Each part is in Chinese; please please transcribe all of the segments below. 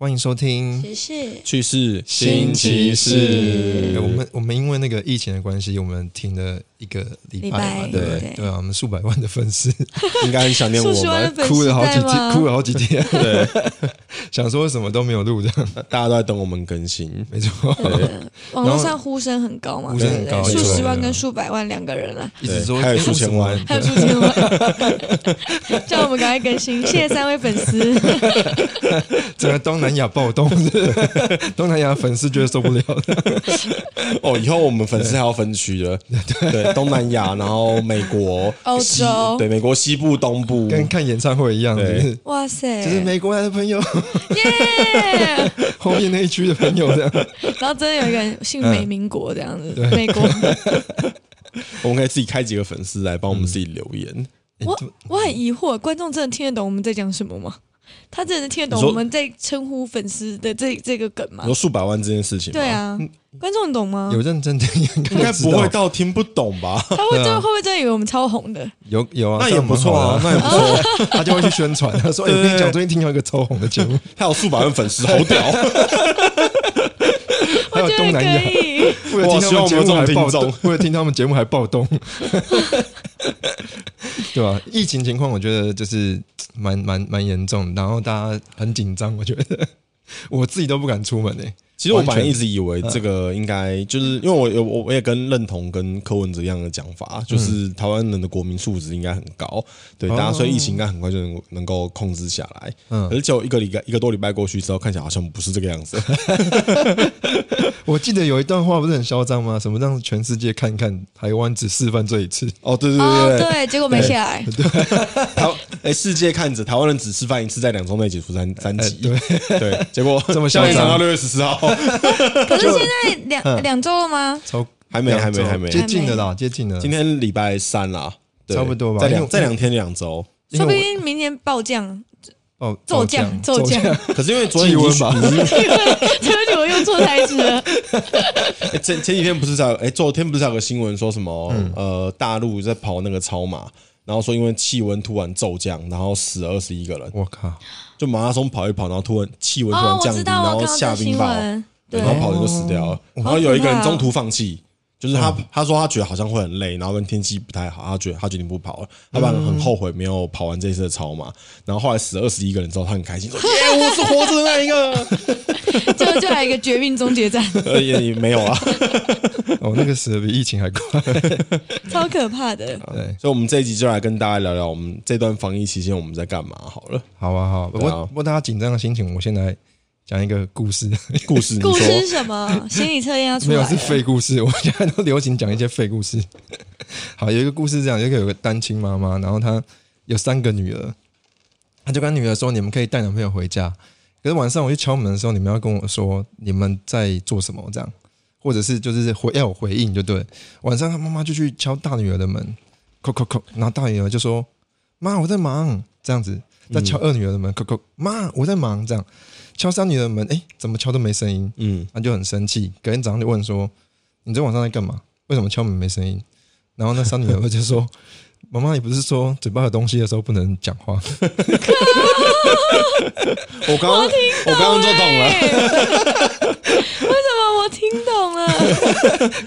欢迎收听。谢谢。去世新奇士哎我们我们因为那个疫情的关系，我们停了一个礼礼拜嘛，拜对。不对对对啊，我们数百万的粉丝。应该很想念我数十万的们，粉丝哭了好几在吗？天，哭了好几天，对，想说什么都没有录这样，大家都在等我们更新。没错，网络上呼声很高嘛，呼声很高对。不对对数十万跟数百万两个人啊，一直说还有哎数千万。还有数千万，叫我们赶快更新，谢谢三位粉丝。整个东南亚暴动，东南亚粉丝觉得受不了。了，哦，以后我们粉丝还要分区了，对，东南亚，然后美国、欧洲。西对，美国西部、东部，跟看演唱会一样，就对哇塞，就是美国来的朋友，耶！后面那一区的朋友这样，然后真的有一个人姓美，民国这样子，美国。我们可以自己开几个粉丝来帮我们自己留言。我我很疑惑，观众真的听得懂我们在讲什么吗？他真的听得懂我们在称呼粉丝的这这个梗吗你说？数百万这件事情，对，啊，观众懂吗？有认真听，应应该不会到听不懂吧？他会真会不会真的以为我们超红的？有有啊，那也不错啊，那也不错。他就会去宣传，他说：“哎，我跟你讲，最近听到一个超红的节目，他有数百万粉丝，好屌！还有 我觉得东南亚，可以。为了听他们节目还暴动，为了听他们节目还暴动，对吧？疫情情况我觉得就是蛮蛮蛮严重，然后大家很紧张，我觉得我自己都不敢出门诶。其实我本来一直以为这个应该就是因为我有我我也跟认同跟柯文哲一样的讲法，就是台湾人的国民素质应该很高，对，哦。大家所以疫情应该很快就能能够控制下来。嗯。可是就一个礼拜一个多礼拜过去之后，看起来好像不是这个样子。我记得有一段话不是很嚣张吗？什么让全世界看看台湾只示范这一次？哦，对对哦，对。对，对，结果没下来。对。台哎，世界看着台湾人只示范一次，在两周内解除三三级，对。对，结果这么嚣张下一场到六月十四号，可是现在两两周了吗？超还没还没还没，接近了啦，接近了。今天礼拜三啦，对。差不多吧在因为两在两天两周。说不定明天暴降，哦，骤降骤降。可是因为昨天已经气温吧。已经对不起，我用错台词了。欸前前几天不是在哎，昨天不是有个新闻说什么、嗯。呃，大陆在跑那个超马，然后说因为气温突然骤降，然后死了二十一个人，我靠，就马拉松跑一跑，然后突然气温突哦然，降低，然后下冰雹，然，后跑人就死掉了，然后有一个人中途放弃。就是他，他说他觉得好像会很累，然后跟天气不太好，他觉得他决定不跑了，他本来很后悔没有跑完这一次的超马，然后后来死了二十一个人之后，他很开心说：“ 耶，我是活着的那一个。就 就来一个绝命终结战，”呃，也也没有啊，哦，那个死的比疫情还快。超可怕的。对，所以，我们这一集就来跟大家聊聊我们这段防疫期间我们在干嘛好了。好啊，好啊。不对啊过不过大家紧张的心情，我先来讲一个故事。故事，故事是什么？心理测验要出来没有是。废故事，我现在都流行讲一些废故事。好，有一个故事是这样，有一个有个单亲妈妈，然后她有三个女儿，她就跟女儿说：“你们可以带男朋友回家。”可是晚上我去敲门的时候，你们要跟我说你们在做什么，这样，或者是就是回要有回应就对。晚上她妈妈就去敲大女儿的门，叩叩叩，然后大女儿就说：“妈，我在忙。”这样子，再敲二女儿的门，叩叩，妈，我在忙。这样敲三女的门，哎，怎么敲都没声音。嗯，他就很生气，隔天早上就问说：“你昨天晚上在干嘛？为什么敲门没声音？”然后那三女儿 就说：“妈妈，你不是说嘴巴有东西的时候不能讲话 我刚刚我刚刚就懂了。了。为什么我听懂了？？”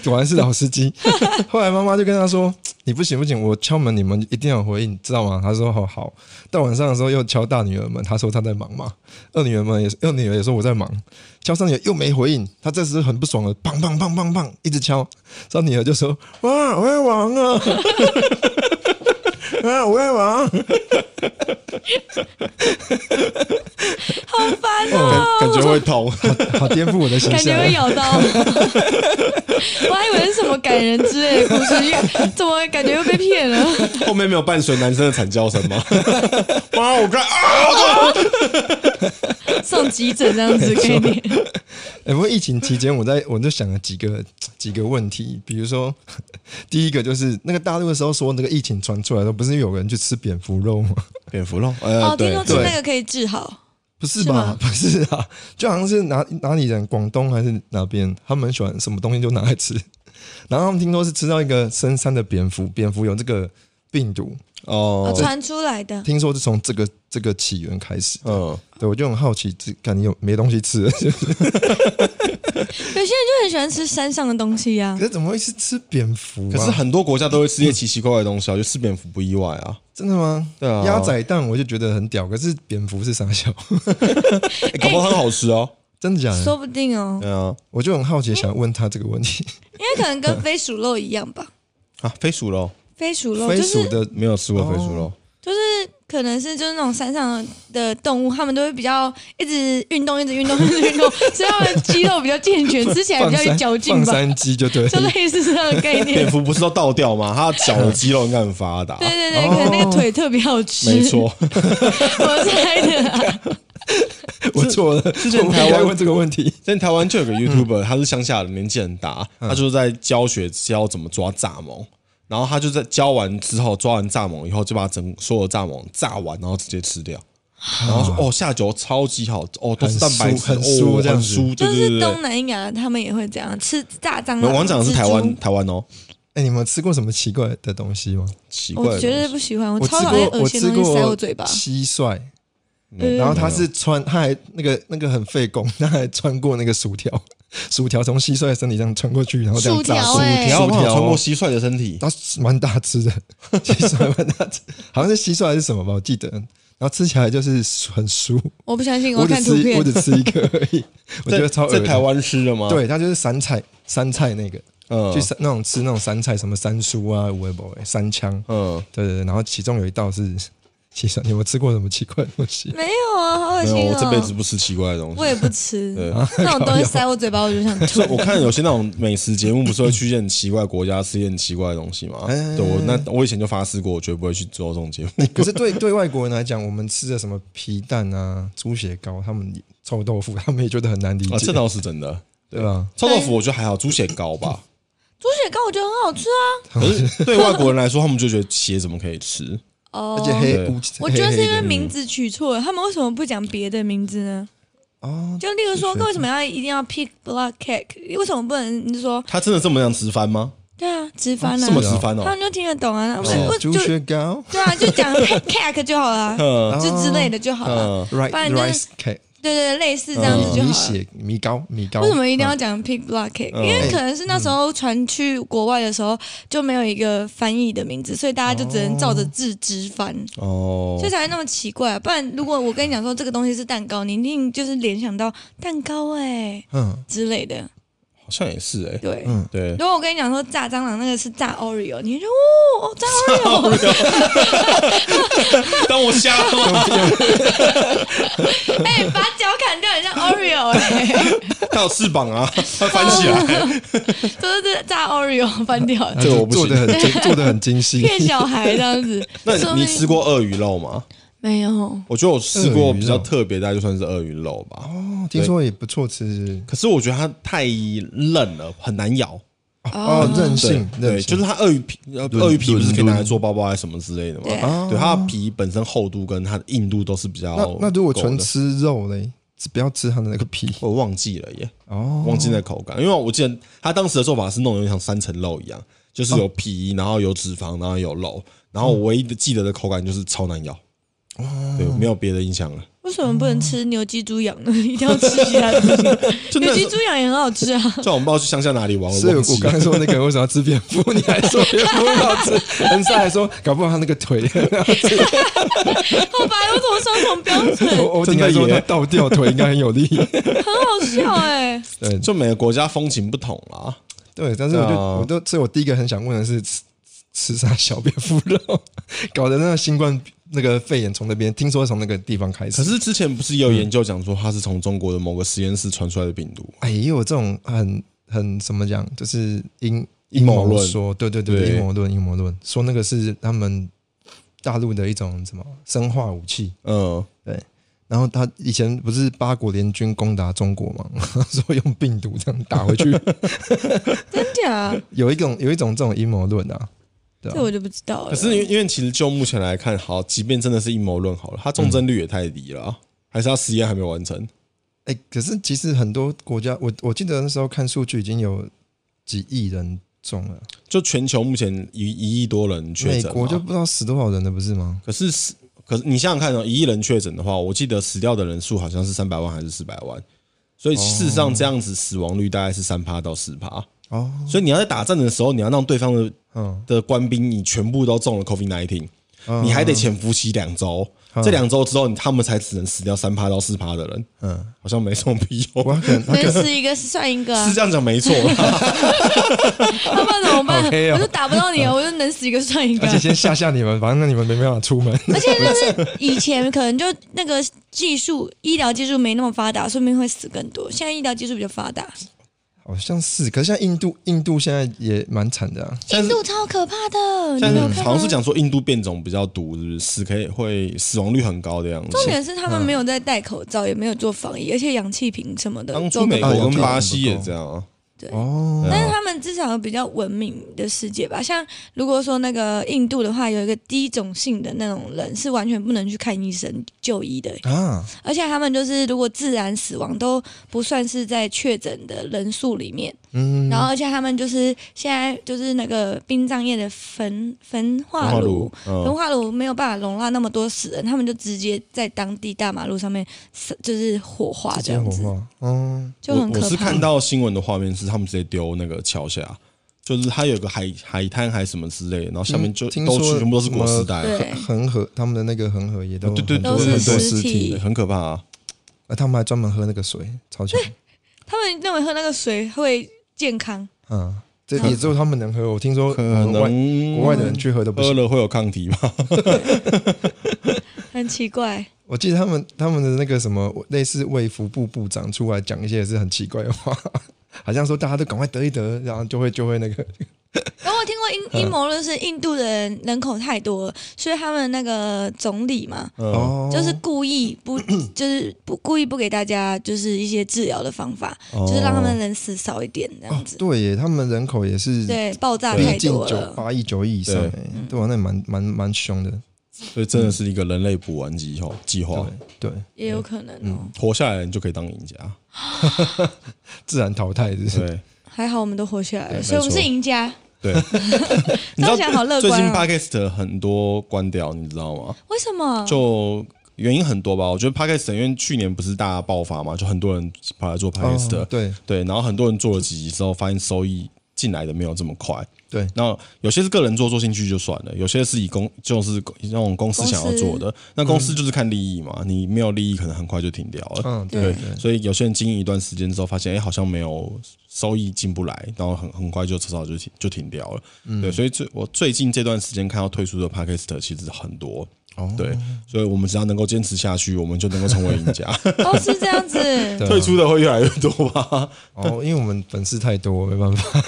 果然是老司机。后来妈妈就跟他说：“你不行不行，我敲门你们一定要有回应，知道吗？”他说：“好好。”到晚上的时候又敲大女儿门，她说她在忙嘛。二女儿们也是，二女儿也说我在忙。敲三女儿又没回应，她这时很不爽了，砰砰砰砰砰一直敲。三女儿就说：“哇，我在忙啊！”啊，我在忙。好烦哦，感感觉会痛，好颠覆我的形感觉象。会咬到。我还以为是什么感人之类的故事，因为怎么感觉又被骗了？后面没有伴随男生的惨叫声吗？妈，我看啊，送急诊这样子给你。哎、不过疫情期间，我在我就想了几个几个问题，比如说，第一个就是那个大陆的时候说那个疫情传出来的时候，不是有人去吃蝙蝠肉吗？蝙蝠肉，呃，哦，听对说吃对那个可以治好。不是吧？不是啊，就好像是哪哪里人，广东还是哪边，他们很喜欢什么东西就拿来吃。然后他们听说是吃到一个深山的蝙蝠，蝙蝠有这个病毒，哦，传出来的。听说是从这个这个起源开始。嗯，对，我就很好奇，这感觉有没东西吃 有些人就很喜欢吃山上的东西呀、可是怎么会是吃蝙蝠、啊？可是很多国家都会吃一些奇奇怪怪的东西啊，就吃蝙蝠不意外啊。真的吗？对啊鸭仔蛋我就觉得很屌，可是蝙蝠是傻笑，欸搞不好很好吃哦。真的假的？说不定哦，对啊，我就很好奇，想问他这个问题。因为可能跟飞鼠肉一样吧。啊，飞鼠肉飞鼠肉飞就是鼠的没有吃过飞鼠肉，就是可能是就是那种山上的动物，它们都会比较一直运动，一直运动，一直运动，所以它们肌肉比较健全，吃起来比较有嚼劲吧，放山 鸡就对了 就类似这样的概念蝙。蝠不是都倒掉吗？它脚的肌肉应该很发达。对对对，可能那个腿特别好吃，没，错，我猜的啊。我错了，之前台湾问这个问题。在台湾就有个 YouTuber，他是乡下的，年纪很大，他就是在教学教怎么抓蚱蜢。然后他就在教完之后，抓完蚱蜢以后，就把整所有蚱蜢炸完，然后直接吃掉。然后说：“哦，下酒超级好，哦，都是蛋白质，很酥哦这样酥，对就是对对东南亚，他们也会这样吃炸蟑对。螂。我讲的是台湾，台湾哦，哎，你们吃过什么奇怪的东西吗？奇怪我绝对不喜欢，我超讨厌过，我吃恶心的东西塞我过嘴巴。蟋蟀，嗯然后他是穿，他还那个那个很费工，他还穿过那个薯条，薯条从蟋蟀的身体上穿过去，然后这样炸薯条薯穿过蟋蟀的身体，它蛮大只的，蟋蟀蛮大只，好像是蟋蟀还是什么吧，我记得。然后吃起来就是很酥，我不相信，我我只吃要看图片。我。只吃一个而已，我觉得超在台，湾吃的吗？，对，它就是山菜，山菜那个，嗯。就是那种吃那种山菜，什么山酥啊、五味博山枪，嗯，对对对。然后其中有一道是蟋蟀，你有没有吃过什么奇怪的东西？没有啊，好恶心我这辈子哦！不吃奇怪的东西。我也不吃对，那种东西塞我嘴巴，我就想吐。我看有些那种美食节目，不是会去一些很奇怪的国家吃一些很奇怪的东西吗？哎对我那我以前就发誓过，我绝对不会去做这种节目。可是对对外国人来讲，我们吃的什么皮蛋啊、猪血糕，他们也臭豆腐，他们也觉得很难理啊，解，这倒是真的。对吧？臭豆腐我觉得还好，猪血糕吧。猪血糕我觉得很好吃啊。可是对外国人来说，他们就觉得血怎么可以吃？哦而且黑我觉得是因为名字取错了，他们为什么不讲别的名字呢？哦，就例如说，为什么要一定要 pick block cake？为什么不能你说他真的这么样直翻吗？对啊，直翻啊这，么直翻哦？他们就听得懂啊。我哦猪我就血糕对啊，就讲 cake 就好了，嗯就之类的就好了。嗯，，rice 不然就是 rice cake，对对，类似这样子就米好了。血米糕米糕，为什么一定要讲 pig block cake？、嗯因为可能是那时候传去国外的时候就没有一个翻译的名字，所以大家就只能照着字直翻，哦所以，才会那么奇怪、不然如果我跟你讲说这个东西是蛋糕，你一定就是联想到蛋糕哎、嗯之类的。好像也是哎。对，嗯，对，如果我跟你讲说炸蟑螂那个是炸 Oreo，你就哦哦炸 Oreo，当我瞎了吗？哎、把脚砍掉，很像 Oreo 哎、它有翅膀啊，它翻起来。就是这炸 Oreo 翻掉，这个我做的很精，做的很精细。骗小孩这样子。那你吃过鳄鱼肉吗？没有？我觉得我吃过比较特别，大概就算是鳄鱼肉吧。哦，听说也不错吃，可是我觉得它太嫩了，很难咬。哦，韧性，对，性就是它鳄鱼皮，鳄鱼皮不是可以拿来做包包还是什么之类的对吗？对，它的皮本身厚度跟它的硬度都是比较那那如果纯吃肉嘞，是不要吃它的那个皮我忘记了耶，哦。忘记那口感，因为我记得他当时的做法是弄得有点像三层肉一样，就是有皮，然后有脂肪，然后有肉，然后我唯一的记得的口感就是超难咬。对，没有别的印象了。为什么不能吃牛鸡猪羊呢？一定要吃其他东西？牛鸡猪羊也很好吃啊。虽然我们不知道去乡下哪里玩，所以我。刚才说那个为什么要吃蝙蝠，你还说 蝙蝠很好吃，恩赛还说搞不好他那个腿很好吃，好白，我怎么双重标准？我我应该说他倒吊腿应该很有力。很好笑哎、对就每个国家风情不同啦。对，但是我就我都，所以我第一个很想问的是吃吃啥小蝙蝠肉，搞得那个新冠那个肺炎从那边听说从那个地方开始，可是之前不是也有研究讲说，它是从中国的某个实验室传出来的病毒？哎，也有这种很很怎么讲，就是阴阴谋论。说，对对对阴谋论阴谋论，说那个是他们大陆的一种什么生化武器，嗯，对。然后他以前不是八国联军攻打中国嘛，说用病毒这样打回去，真假？有一种有一种这种阴谋论啊，对啊这我就不知道了。可是因为因为其实就目前来看，好，即便真的是阴谋论好了，它重症率也太低了啊，还是它实验还没有完成？哎，可是其实很多国家，我我记得那时候看数据已经有几亿人中了？就全球目前一一亿多人确美诊嘛，国就不知道死多少人了，不是吗？可是死，可是你想想看哦，一亿人确诊的话，我记得死掉的人数好像是三百万还是四百万，所以事实上这样子死亡率大概是三趴到四趴。哦，所以你要在打仗的时候，你要让对方的嗯，的官兵你全部都中了 COVID nineteen，嗯你还得潜伏期两周，这两周之后他们才只能死掉三趴到四趴的人，嗯，好像没什么必要。能死一个算一个。啊是，这样讲没错啦，要不然怎么办？我就打不到你啊，我就能死一个算一个。啊。而且先吓吓你们，反正你们没办法出门。而且就是以前可能就那个技术医疗技术没那么发达，说不定会死更多。现在医疗技术比较发达，好像是，可是像印度，印度现在也蛮惨的啊。印度超可怕的，你但没有看吗是好像是讲说印度变种比较毒，是不是死可以会死亡率很高的样子。重点是他们没有在戴口罩，也没有做防疫，而且氧气瓶什么的当初美国跟巴西也这样啊，对。哦，但是他们至少有比较文明的世界吧，像如果说那个印度的话，有一个低种姓的那种人是完全不能去看医生就医的，啊，而且他们就是如果自然死亡都不算是在确诊的人数里面，嗯，然后而且他们就是现在就是那个殡葬业的焚焚化炉焚化炉，没有办法容纳那么多死人，他们就直接在当地大马路上面就是火化这样子，嗯，就很可怕。我我是看到新闻的画面是他们直接丢那个桥下，就是它有个海海滩还是什么之类的，然后下面就都听说全部都是果实什么袋，恒河他们的那个恒河也都对对对很多都是很多尸尸体很可怕啊。啊，他们还专门喝那个水，超强，他们认为喝那个水会健康，嗯，这也只有他们能喝。我听说可能国外的人去喝都不行。喝了会有抗体吗？很奇怪。我记得他们他们的那个什么类似卫福部部长出来讲一些也是很奇怪的话，好像说大家都赶快得一得，然后就会就会那个。然后我听过阴阴谋论是印度的人人口太多了，所以他们那个总理嘛，就是故意不，就是不故意不给大家就是一些治疗的方法，哦。就是让他们人死少一点这哦样子。对耶，他们人口也是对，爆炸太多了。八亿九亿以上对那蛮蛮蛮凶的，所以真的是一个人类补完计划计划，对对，也有可能哦，活下来的人就可以当赢家。自然淘汰就是对还好我们都活下来了，所以我们是赢家。对，你知道这样讲好乐最近观哦 podcast 很多关掉，你知道吗？为什么？就原因很多吧。我觉得 podcast 因为去年不是大家爆发嘛，就很多人跑来做 podcast，、哦对对，然后很多人做了几集之后，发现收益进来的没有这么快。对，那有些是个人做做兴趣就算了，有些是以公就是那种公司想要做的，那公司就是看利益嘛，你没有利益，可能很快就停掉了。嗯对所以有些人经营一段时间之后，发现哎、好像没有收益进不来，然后很很快就迟早就停就停掉了。嗯对，所以最我最近这段时间看到退出的 podcast 其实很多。哦对，所以我们只要能够坚持下去，我们就能够成为赢家。哦，是这样子。对啊退出的会越来越多吧？哦，因为我们粉丝太多，没办法，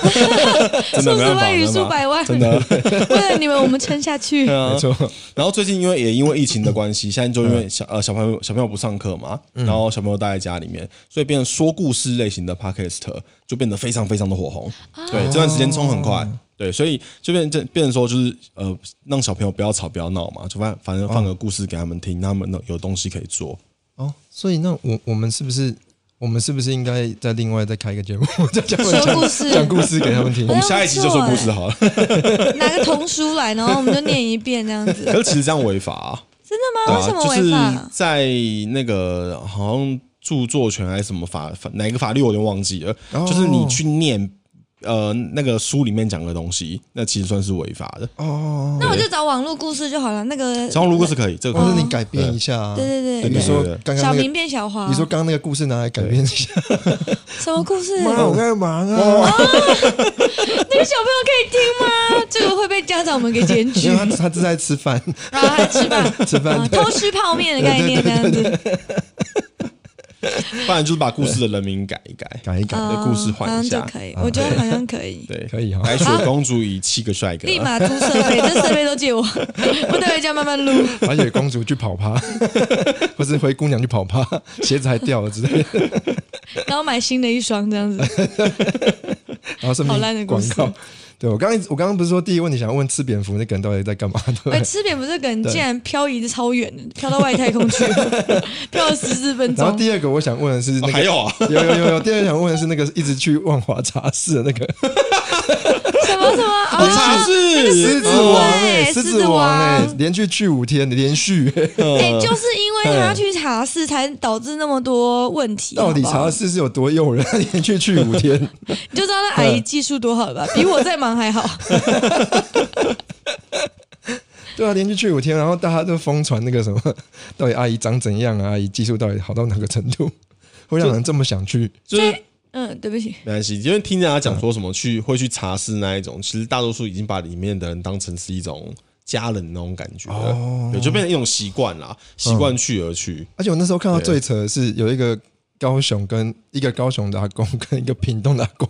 真的没办法，数十万与没办法数百万真的。为了你们，我们撑下去。啊没错，然后最近因为也因为疫情的关系，现在就因为小呃小朋友小朋友不上课嘛，然后小朋友待在家里面，所以变成说故事类型的 podcast 就变得非常非常的火红。对，这段时间冲很快。对，所以就变这变成说就是呃，让小朋友不要吵不要闹嘛，就反反正放个故事给他们听，让他们有东西可以做。哦，所以那我我们是不是我们是不是应该再另外再开一个节目，再讲说故事讲故事给他们听我？们下一集就说故事好了。拿个童书来，然后我们就念一遍这样子。可是其实这样违法啊，真的吗？为什么啊，就是违法？在那个好像著作权还是什么法法哪个法律我有点忘记了，哦就是你去念呃那个书里面讲的东西，那其实算是违法的。哦，那我就找网络故事就好了。那个，找网络故事可以，这个或可以者你改编一下啊，对对对你说对对对小明刚刚那个，变小花，你说刚刚那个故事拿来改编一下，什么故事？妈，我干嘛啊？那个小朋友可以听吗？这个会被家长们给检举。他他正在吃饭，然后还吃饭，吃饭啊偷吃泡面的概念这样子。不然就是把故事的人名改一改，改一改，的故事换一好像下就可以，我觉得好像可以。对，可以哈。白雪公主与七个帅哥，立马租设备，这设备都借我，我待会家慢慢录。白雪公主去跑趴，或是灰姑娘去跑趴，鞋子还掉了之类的，然后买新的一双这样子。然后是好烂的故事。便广告。对我刚刚我刚刚不是说第一个问题想要问吃蝙蝠那个人到底在干嘛？哎，对？吃蝙蝠这个人竟然漂移的超远的，飘到外太空去了，漂了十四分钟然后。第二个我想问的是那个哦还有啊，有有有有，第二个想问的是那个一直去万华茶室的那个，什么什么好啊？茶狮室，子王哎，狮子子王哎，连续去五天，连续哎，哎、就是因为他去茶室，才导致那么多问题。到底茶室是有多诱人？连续去五天，你就知道那阿姨技术多好了吧？比我在忙还好。对啊，连续去五天，然后大家都疯传那个什么，到底阿姨长怎样啊？阿姨技术到底好到哪个程度，会让人这么想去？就是嗯，对不起，没关系，因为听人家讲说什么去会去茶室那一种，其实大多数已经把里面的人当成是一种家人那种感觉了，哦。对，就变成一种习惯啦，习惯去而去。而且我那时候看到最扯的是，有一个高雄跟一个高雄的阿公跟一个屏东的阿公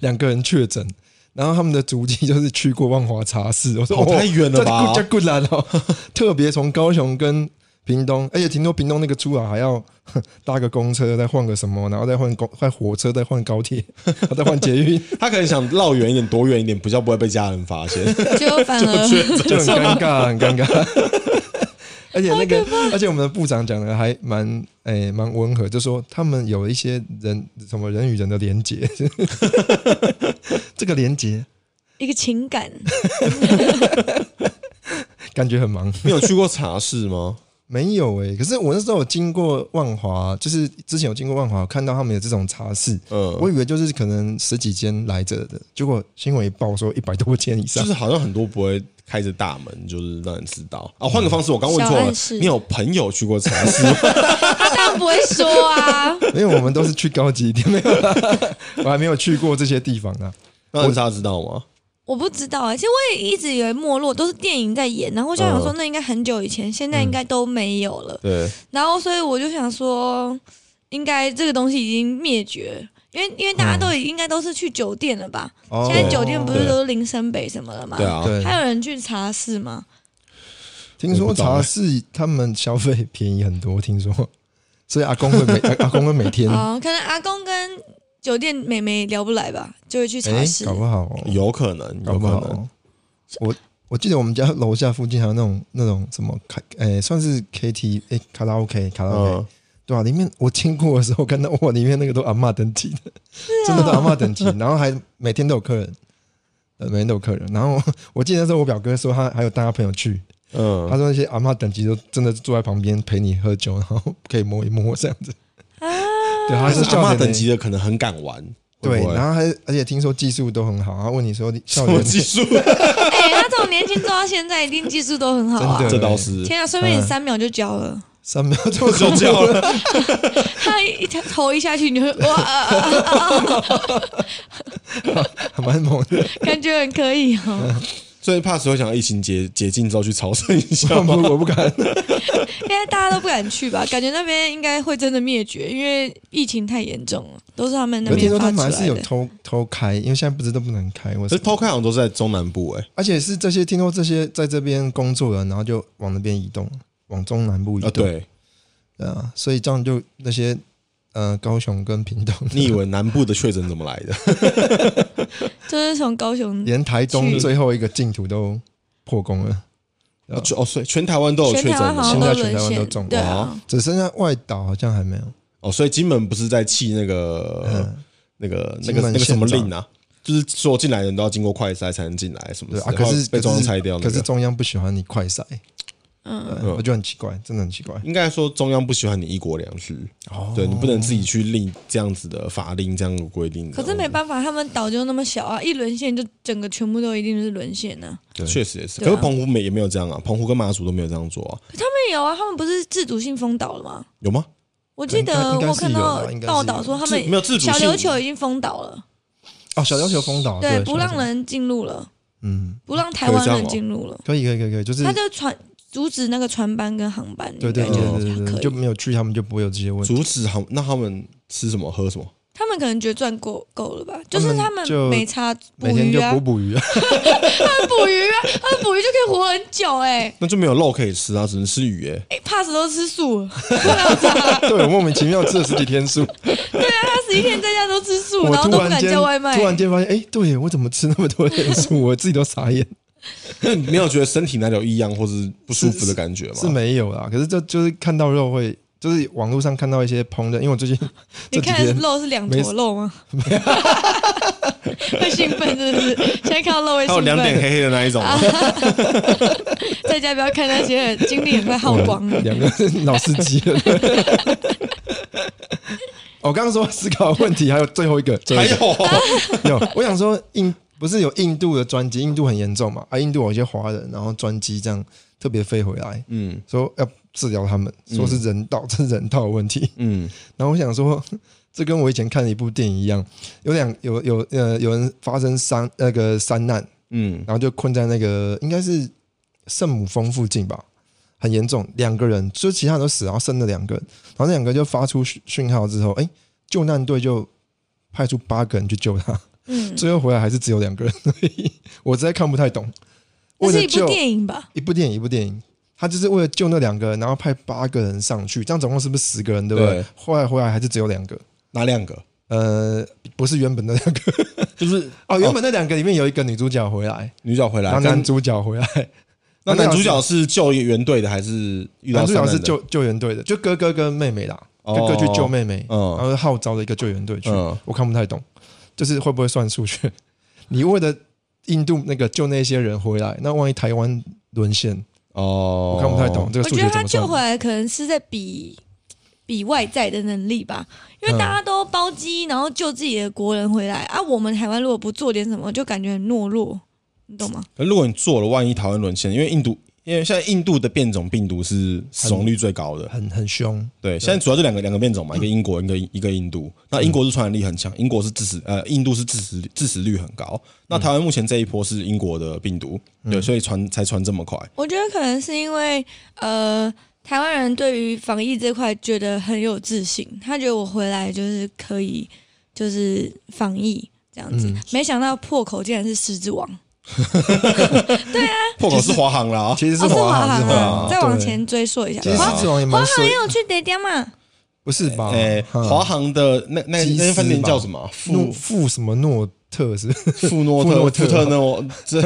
两个人确诊，然后他们的足迹就是去过万华茶室。我说哦太远了吧。这 good 难哦，特别从高雄跟屏东，而且听说屏东那个出来还要 搭个公车，再换个什么，然后再换公换火车，再换高铁，再换捷运，他可能想绕远一点，躲远一点，比较不会被家人发现。就反而就很尴尬，很尴尬。而且那个，而且我们的部长讲的还蛮诶蛮温和，就说他们有一些人什么人与人的连结，这个连结一个情感。感觉很忙。你有去过茶室吗？没有诶、可是我那时候有经过万华，就是之前有经过万华，看到他们有这种茶室，嗯，我以为就是可能十几间来着的，结果新闻一报说一百多间以上就，是好像很多不会开着大门，就是让人知道啊。换个方式，我刚问错了你有朋友去过茶室？他当然不会说啊，因为我们都是去高级一点，没有啦，我还没有去过这些地方啊。那大家知道吗？我不知道哎、其实我也一直以为没落都是电影在演，然后我就想说那应该很久以前，现在应该都没有了。对，然后所以我就想说，应该这个东西已经灭绝，因为因为大家都已应该都是去酒店了吧？哦现在酒店不是都是林森北什么的嘛？对啊，还有人去茶室吗？听说茶室他们消费便宜很多，听说，所以阿公会每阿 阿公会每天，哦，可能阿公跟酒店妹妹聊不来吧，就会去茶哎，室。搞不好哦有可能，搞不好有可能。哦。我我记得我们家楼下附近还有那种那种什么卡，诶，算是 K T 诶卡拉 OK 卡拉 OK，嗯，对啊，里面我经过的时候看到哇，里面那个都阿嬷等级的，啊真的都阿嬷等级，然后还每天都有客人，呃，每天都有客人。然后我记得那时候我表哥说他还有带他朋友去，嗯他嗯，说那些阿嬷等级都真的坐在旁边陪你喝酒，然后可以摸一摸这样子。啊，对，他是阿嬷是笑脸等级的，可能很敢玩。对，然后还而且听说技术都很好，他问你说什么园技术？哎、他从年轻做到现在，一定技术都很好啊真！的这倒是。天啊，说不定你三秒就教了。三秒就 就教了，他一他头一下去，你就会哇、啊啊啊啊还蛮猛的，感觉很可以哦。所以怕是会想要疫情解解禁之后去朝圣一下我吗？不我不敢。因为大家都不敢去吧？感觉那边应该会真的灭绝，因为疫情太严重了，都是他们那我听说他边发出们还是有。偷偷开，因为现在不是都不能开，为可什么？是偷开好像都是在中南部哎、而且是这些听说这些在这边工作的，然后就往那边移动，往中南部移啊，动。对，对啊，所以这样就那些呃高雄跟屏东，你以为南部的确诊怎么来的？就是从高雄 连台东最后一个净土都破功了，哦，哦，所以全台湾都有确诊全台湾好的现在全台湾都，中了啊，只剩下外岛好像还没有。哦，所以金门不是在气那个、嗯，那个那个那个什么令啊？就是说进来的人都要经过快筛才能进来，什么对啊，可是被中央拆掉、那个。可是中央不喜欢你快筛，嗯，对我觉得很奇怪，真的很奇怪。应该说中央不喜欢你一国两制，哦。对你不能自己去立这样子的法令这样的规定。可是没办法，他们岛就那么小啊，一沦陷就整个全部都一定是沦陷呢、对。确实也是，啊可是澎湖没也没有这样啊，澎湖跟马祖都没有这样做啊，他们有啊，他们不是自主性封岛了吗？有吗？我记得我看到报道说他们没有自主性。小琉球已经封岛了，哦，小琉球封岛，对，不让人进入了，嗯，不让台湾人进入了，可以可以可以可以，就是他就船阻止那个船班跟航班，对对对对对。就没有去，他们就不会有这些问题。阻止他们，那他们吃什么喝什么？他们可能觉得赚够够了吧，就是他们就没差捕每天就鱼啊，捕捕鱼啊，他们捕鱼啊，他们捕鱼就可以活很久哎、那就没有肉可以吃啊，只能吃鱼哎、哎、怕死都吃素 对我莫名其妙吃了十几天素，对啊他十一天在家都吃素，我然后都不敢叫外卖突。然间发现，哎，对我怎么吃那么多天素，我自己都傻眼。那你没有觉得身体哪里有异样或是不舒服的感觉吗？是没有啦，可是这就是看到肉会就是网络上看到一些烹饪，因为我最近 你看肉是两没坨肉吗？会兴奋是不是？现在看到肉会还有兴两点。黑黑的那一种吗，在家不要看那些，精力也快耗光了。两个老司机了。我 刚刚说思考问题，还有最后一个，最后还一个有有，我想说印不是有印度的专机，印度很严重嘛，啊，印度有一些华人，然后专机这样特别飞回来，嗯。说要治疗他们，说是人道，这是人道的问题。嗯。然后我想说，这跟我以前看的一部电影一样，有两有有呃有人发生山那个山难，嗯。然后就困在那个应该是圣母峰附近吧，很严重，两个人就其他人都死，然后剩了两个人，然后那两个就发出讯讯号之后，哎，救难队就派出八个人去救他，嗯，最后回来还是只有两个人而已，我实在看不太懂。那是一部电影吧？一部电影，一部电影，他就是为了救那两个人，然后派八个人上去，这样总共是不是十个人，对不对？对。后来回来还是只有两个，哪两个？呃，不是原本的两个。就是哦，原本那两个里面有一个女主角回来，女主角回来，然后男主角回来，那男主角是救援队的还是遇到男主角是救救援队的，就哥哥跟妹妹啦，哦。哥哥去救妹妹，嗯。然后号召了一个救援队去，嗯。我看不太懂，就是会不会算数学？你为了印度那个救那些人回来，那万一台湾沦陷，哦，我看不太懂这个数我觉得他救回？来可能是在比比外在的能力吧，因为嗯大家都包机，然后救自己的国人回来啊。我们台湾如果不做点什么，就感觉很懦弱，你懂吗？可如果你做了，万一台湾沦陷，因为印度，因为现在印度的变种病毒是死亡率最高的。很很凶，对，现在主要就两个两个变种嘛，一个英国，一个一个印度。那英国是传染力很强，英国是致死，呃，印度是致死致死率很高。那台湾目前这一波是英国的病毒，对，所以传才传这么快。我觉得可能是因为呃，台湾人对于防疫这块觉得很有自信，他觉得我回来就是可以，就是防疫这样子。嗯没想到破口竟然是狮子王，破口是华航啦，其实是华航，再往前追溯一下，其实华航。也，有去得点嘛？不是吧？诶，嗯。华航的那那那间饭店叫什么？富。富什么诺特是？富诺特富诺特。富特诺，这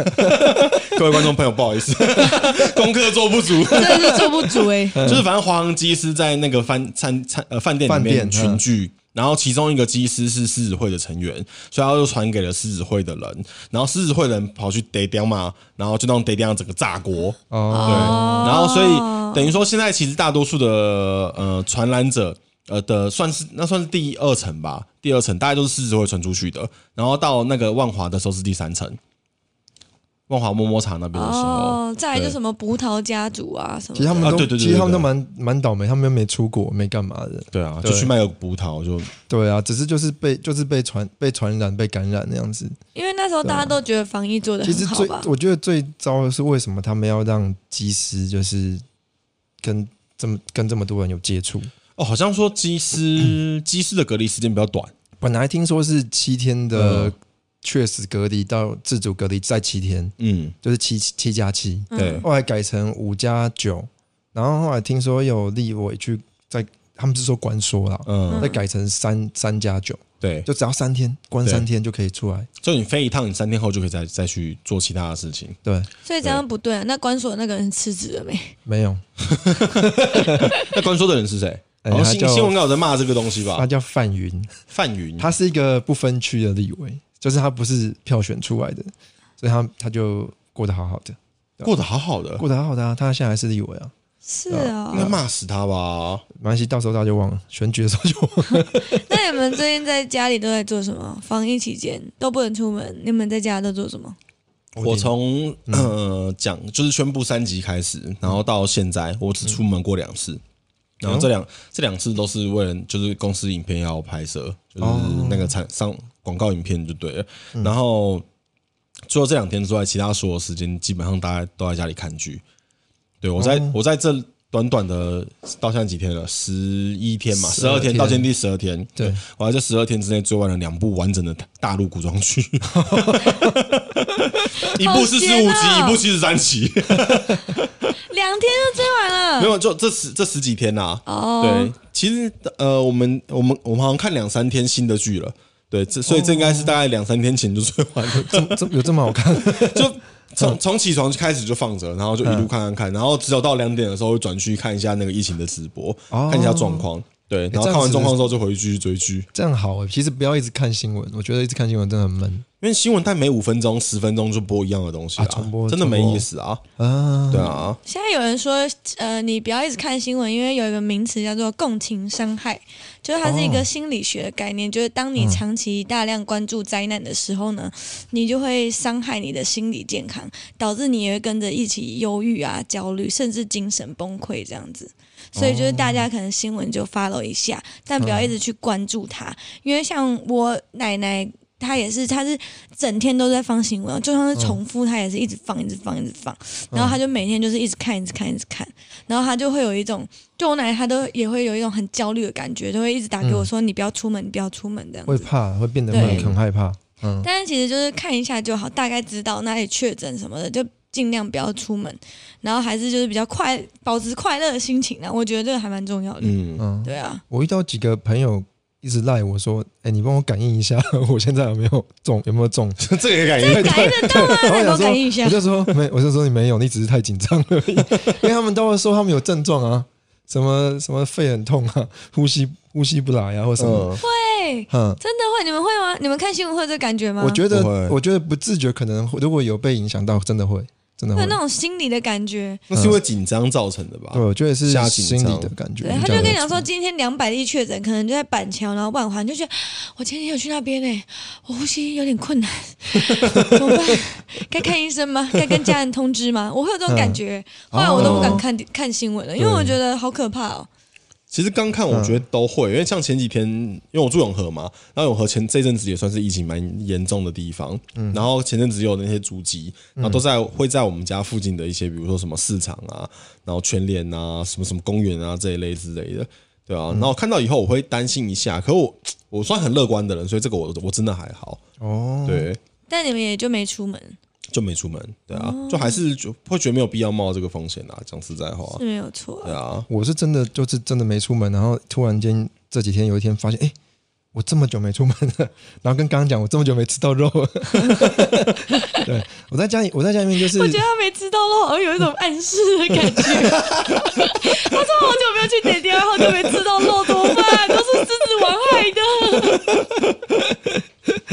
各位观众朋友不好意思，功课做不足。真的是做不足哎、就是反正华航机师在那个饭餐餐呃饭店里面群聚，然后其中一个机师是狮子会的成员，所以他就传给了狮子会的人，然后狮子会的人跑去得掉嘛，然后就让得掉整个炸锅，对，哦，然后所以等于说现在其实大多数的呃传染者。呃的算是那算是第二层吧，第二层大概都是狮子会传出去的，然后到那个万华的时候是第三层，万华摸摸茶那边的时候，哦，再来就什么葡萄家族啊什么的，其实他们都，啊对对对其实他们都蛮蛮倒霉，他们又没出国，没干嘛的。对啊，对就去卖个葡萄就对啊，只是就是被就是被传被传染被感染那样子。因为那时候大家都觉得防疫做的其实最很好吧。我觉得最糟的是为什么他们要让机师就是跟这么跟这么多人有接触？哦，好像说机师 机师的隔离时间比较短，本来听说是七天的嗯确实隔离到自主隔离再七天，嗯，就是七七加七，嗯对，后来改成五加九，然后后来听说有立委去在他们是说关说了，嗯，再改成三三加九，对，就只要三天关三天就可以出来。就你飞一趟，你三天后就可以再再去做其他的事情。对，所以这样不对啊。那关锁那个人辞职了没？没有，那关说的人是谁？哎好像新新闻稿在骂这个东西吧他？叫范云，范云，他是一个不分区的立委，就是他不是票选出来的，所以他他就过得好好的，过得好好的，过得好好的啊，他现在还是立委啊，是啊应，该骂死他吧？没关系，到时候他就忘了，选举的时候就忘了。那你们最近在家里都在做什么？防疫期间都不能出门，你们在家都做什么？我从呃讲就是宣布三级开始，然后到现在我只出门过两次，然后这两这两次都是为了就是公司影片要拍摄，就是那个产上广告影片就对了。然后除了这两天之外，其他所有时间基本上大家都在家里看剧。对我在我在这短短的到现在几天了，十一天嘛，十二天天到现在第十二天。对，我在这十二天之内追完了两部完整的大陆古装剧，一部四十五集，一部七十三集，两天就追完了。没有就这十这十几天呐、哦，对，其实呃，我们我们我们好像看两三天新的剧了，对，这所以这应该是大概两三天前就追完了，这这有这么好看？就从从起床开始就放着，然后就一路看看看，然后只有到两点的时候会转去看一下那个疫情的直播，哦看一下状况。对，然后看完状况之后就回去继续追剧，这样好欸。其实不要一直看新闻，我觉得一直看新闻真的很闷因为新闻它每五分钟、十分钟就播一样的东西啊重播真的没意思啊。啊。对啊，现在有人说，呃，你不要一直看新闻，因为有一个名词叫做共情伤害，就是它是一个心理学的概念，就是当你长期大量关注灾难的时候呢，你就会伤害你的心理健康，导致你也会跟着一起忧郁啊、焦虑，甚至精神崩溃这样子。所以就是大家可能新闻就 follow 一下，但不要一直去关注它，因为像我奶奶。她也是，她是整天都在放新闻，就算是重复，她也是一直放，一直放，一直放。然后她就每天就是一直看，一直看，一直看。然后她就会有一种，就我奶奶她都也会有一种很焦虑的感觉，就会一直打给我说：“你不要出门，你不要出门。”这样。会怕，会变得很害怕。嗯，但是其实就是看一下就好，大概知道哪里确诊什么的，就尽量不要出门。然后还是就是比较快，保持快乐的心情啊，我觉得这个还蛮重要的。嗯，嗯，对啊，我遇到几个朋友一直赖我说：“哎、你帮我感应一下，我现在有没有中？有没有中 这个也感应感应得到吗？？”然后我我想说，感应一下我。就说没，我就说你没有，你只是太紧张而已。因为他们都会说他们有症状啊，什么什么肺很痛啊，呼吸呼吸不来啊，或什么。嗯，嗯，真的会？你们会吗？你们看新闻会有这感觉吗？我觉得我觉得不自觉可能如果有被影响到，真的会，真的会会有。那种心理的感觉。那是因为紧张造成的吧对，？我觉得是吓紧心理的感觉。对，他就跟你讲说，今天两百例确诊，可能就在板桥，然后万华，你就觉得我前天有去那边呢，我呼吸有点困难，怎么办？该看医生吗？该跟家人通知吗？我会有这种感觉，后来我都不敢看、看新闻了，因为我觉得好可怕哦。其实刚看我觉得都会，因为像前几天，因为我住永和嘛，然后永和前这阵子也算是疫情蛮严重的地方，然后前阵子有那些足迹，然后都在会在我们家附近的一些，比如说什么市场啊，然后全联啊，什么什么公园啊这一类之类的，对啊，然后看到以后我会担心一下，可我我算很乐观的人，所以这个我我真的还好，哦，对，但你们也就没出门，就没出门，对啊，就还是就会觉得没有必要冒这个风险啊，讲实在话是，没有错啊、对啊，我是真的就是真的没出门，然后突然间这几天有一天发现，哎、我这么久没出门了，然后跟刚刚讲我这么久没吃到肉了，对我在家里我在家里面就是我觉得他没吃到肉，好像有一种暗示的感觉。他说好久没有去点点，好久没吃到肉，怎么办？都是狮子王害的。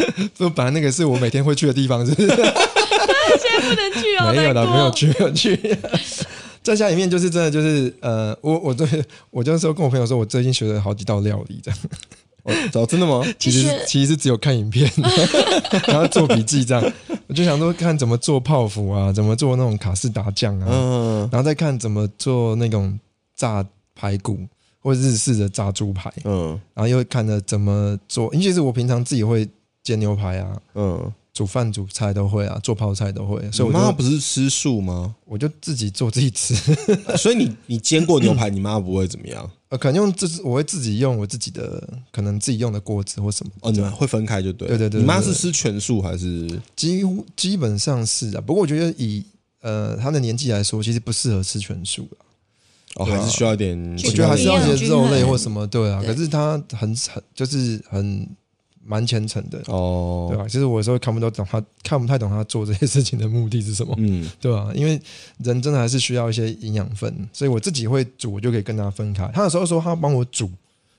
就本来那个是我每天会去的地方，是不是？现在不能去哦，没有的，难过没有去，没有去。在家里面就是真的就是呃，我我对我就是说跟我朋友说，我最近学了好几道料理，这样哦，哦真的吗？其实其实只有看影片，然后做笔记这样。我就想说看怎么做泡芙啊，怎么做那种卡士达酱啊，嗯然后再看怎么做那种炸排骨或日式的炸猪排，嗯然后又看了怎么做。因为其实我平常自己会煎牛排啊，嗯，煮饭煮菜都会啊，做泡菜都会，所以我妈不是吃素吗？我就自己做自己吃。所以你你煎过牛排，你妈不会怎么样？呃，可能用这是我会自己用我自己的，可能自己用的锅子或什么。哦，你们会分开就对了。对对对对你妈是吃全素还是？几乎基本上是啊，不过我觉得以呃她的年纪来说，其实不适合吃全素啊。哦，还是需要一点。我觉得还是要一些肉类或什么，对啊。可是他很很就是很蛮虔诚的，哦，对吧、其实我有时候看不懂他看不太懂他做这些事情的目的是什么，嗯，对吧、因为人真的还是需要一些营养分，所以我自己会煮，我就可以跟他分开。他有时候说他帮我煮，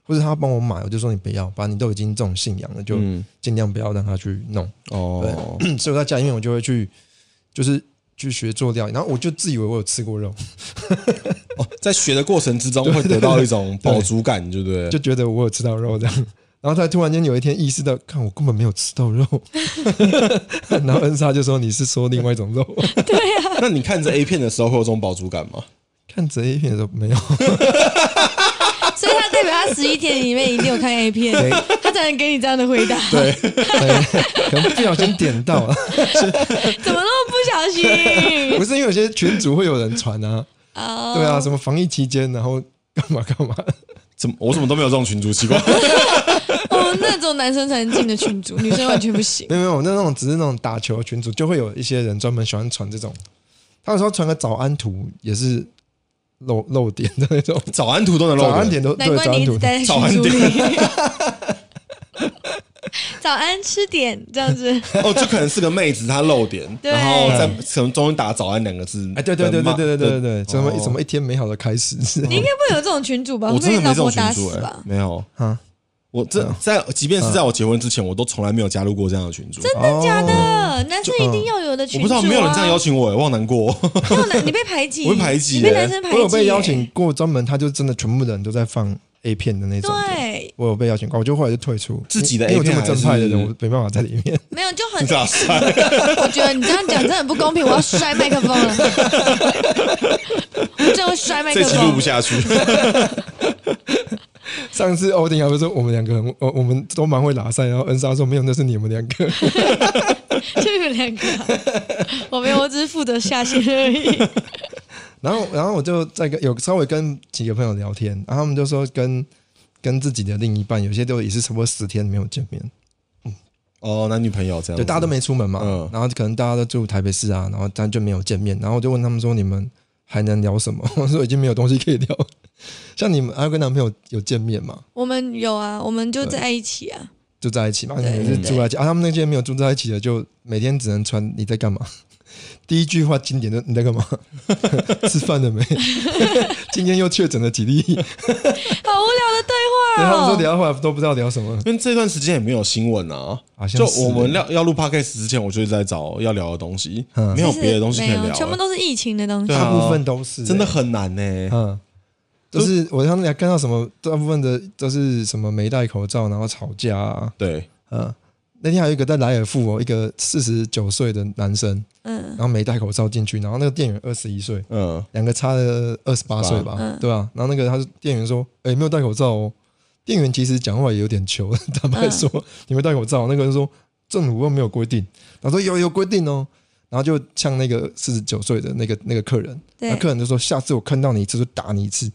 或者他帮我买，我就说你不要，把你都已经这种信仰了，就嗯尽量不要让他去弄。哦，所以我在家里面我就会去，就是去学做料理，然后我就自以为我有吃过肉，哦，在学的过程之中会得到一种 饱足感，对不对？就觉得我有吃到肉这样。然后他突然间有一天意识到，看我根本没有吃到肉，然后恩莎就说：“你是说另外一种肉那你看着 A 片的时候会有这种饱足感吗？？”看着 A 片的时候没有，所以他代表他十一天里面一定有看 A 片，他才能给你这样的回答。对，可能不小心点到了，怎么那么不小心？不是因为有些群主会有人传啊，哦对啊，什么防疫期间，然后干嘛干嘛，怎么我怎么都没有这种群主，奇怪。哦，那种男生才能进的群组，女生完全不行。没有没有，那那种只是那种打球群主，就会有一些人专门喜欢传这种，他有时候传个早安图也是漏漏点的那种，早安图都能早露点都难怪对早安图你一直待在早安群组里。早安吃点这样子。哦，就可能是个妹子，她露点，对然后在可能中间打“早安”两个字。哎，对对对对对对对对对，怎么哦怎么一天美好的开始？你应该不会有这种群主吧？我真的没这种婆打群主哎死吧，？没有。啊，我这在，即便是在我结婚之前，我都从来没有加入过这样的群组。真的假的？男生一定要有的我群主啊！不知道，没有人这样邀请我，我好难过。没有男，你被排挤，我被排挤你被男生排挤。我有被邀请。过，专门他就真的全部人都在放 A 片的那种。对，我有被邀请过，我就后来就退出。自己的因为 A 我这么正派的人，我没办法在里面。没有就很。哇塞，我觉得你这样讲真的很不公平，我要摔麦克风了。我真的会摔麦克这期录不。下去。上次欧丁还不是说我们两个很，我我们都蛮会拉塞，然后恩莎说没有，那是你们两个。就你们两个。啊，我没有，我只是负责下线而已。然后，然后我就在跟有稍微跟几个朋友聊天，然后他们就说跟跟自己的另一半，有些都也是差不多十天没有见面，哦，男女朋友这样，对，大家都没出门嘛，嗯。然后可能大家都住台北市啊，然后但就没有见面，然后我就问他们说你们还能聊什么？我说已经没有东西可以聊。像你们还有跟男朋友有见面吗？我们有啊，我们就在一起啊。就在一起嘛，你对们是住在一起啊？他们那些没有住在一起的，就每天只能穿你在干嘛？第一句话经典的你在干嘛？吃饭了没？今天又确诊了几例？好无聊的对对他们说话哦。聊后来都不知道聊什么，因为这段时间也没有新闻啊。好像就我们要要录 podcast 之前，我就一直在找要聊的东西，嗯没有别的东西可以聊，全部都是疫情的东西大部分都是、真的很难呢。嗯，就是我他们俩看到什么，大部分的都是什么没戴口罩，然后吵架啊，对，嗯。那天还有一个在莱尔富哦，一个四十九岁的男生，嗯。然后没戴口罩进去，然后那个店员二十一岁，嗯，两个差了二十八岁吧，嗯。对吧、然后那个他是店员说，哎、没有戴口罩哦。店员其实讲话也有点糗，坦白说，你没戴口罩，那个人说政府又没有规定，他说有有规定哦，然后就呛那个四十九岁的那个那个客人，对。那客人就说下次我看到你一次就打你一次，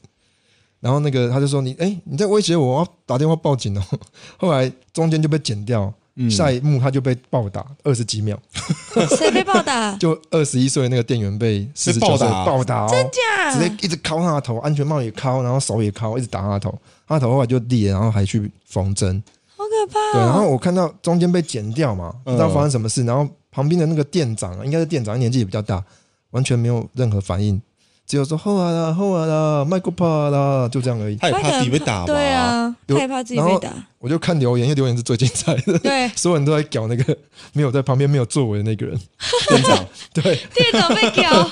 然后那个他就说你哎、你在威胁我，我要打电话报警哦。后来中间就被剪掉，嗯。下一幕他就被暴打二十几秒，谁被暴打？就二十一岁的那个店员被四十九岁暴打？暴打哦，假？直接一直敲他的头，安全帽也敲，然后手也敲，一直打他的头，他的头后来就裂，然后还去缝针。好可怕对，然后哦！我看到中间被剪掉嘛，不知道发生什么事，然后旁边的那个店长，应该是店长，年纪也比较大，完全没有任何反应，只有说后啊啦，后啊啦，麦克帕啦，就这样而已。他也怕自己被打吧？对，啊，有他也怕自己被打。我就看留言，因为留言是最精彩的，对，所有人都在搞那个没有在旁边没有作为的那个人。店长，对，店长被屌，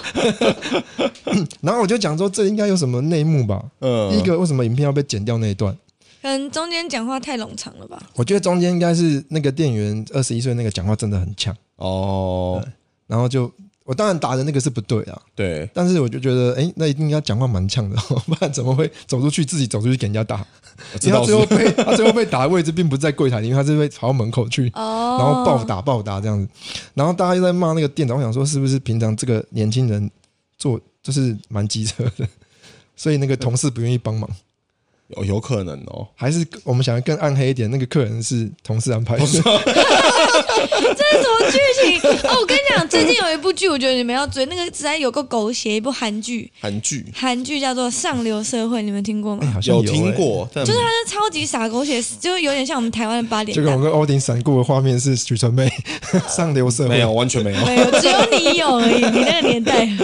然后我就讲说这应该有什么内幕吧。嗯，第一个，为什么影片要被剪掉那一段？可能中间讲话太冗长了吧？我觉得中间应该是那个店员二十一岁那个讲话真的很呛，哦，然后就我当然打的那个是不对啊，对，但是我就觉得，哎，那一定要讲话蛮呛的，不然怎么会走出去自己走出去给人家打？这倒是因为他最后被他最后被打的位置并不是在柜台里面，他是被跑到门口去，哦，然后暴打暴打这样子，然后大家又在骂那个店长，我想说是不是平常这个年轻人做就是蛮机车的，所以那个同事不愿意帮忙，有有可能哦。还是我们想要更暗黑一点，那个客人是同事安排的，这是什么剧情？哦，我跟你讲，最近有一部剧，我觉得你们要追，那个实在有个狗血，一部韩剧，韩剧韩剧叫做《上流社会》，你们听过吗？好像有听过，但就是它是超级傻狗血，就有点像我们台湾的八点档就跟我。跟欧丁闪过的画面是许纯妹 上流社会，没有，完全没有。没有，只有你有而已，你那个年代。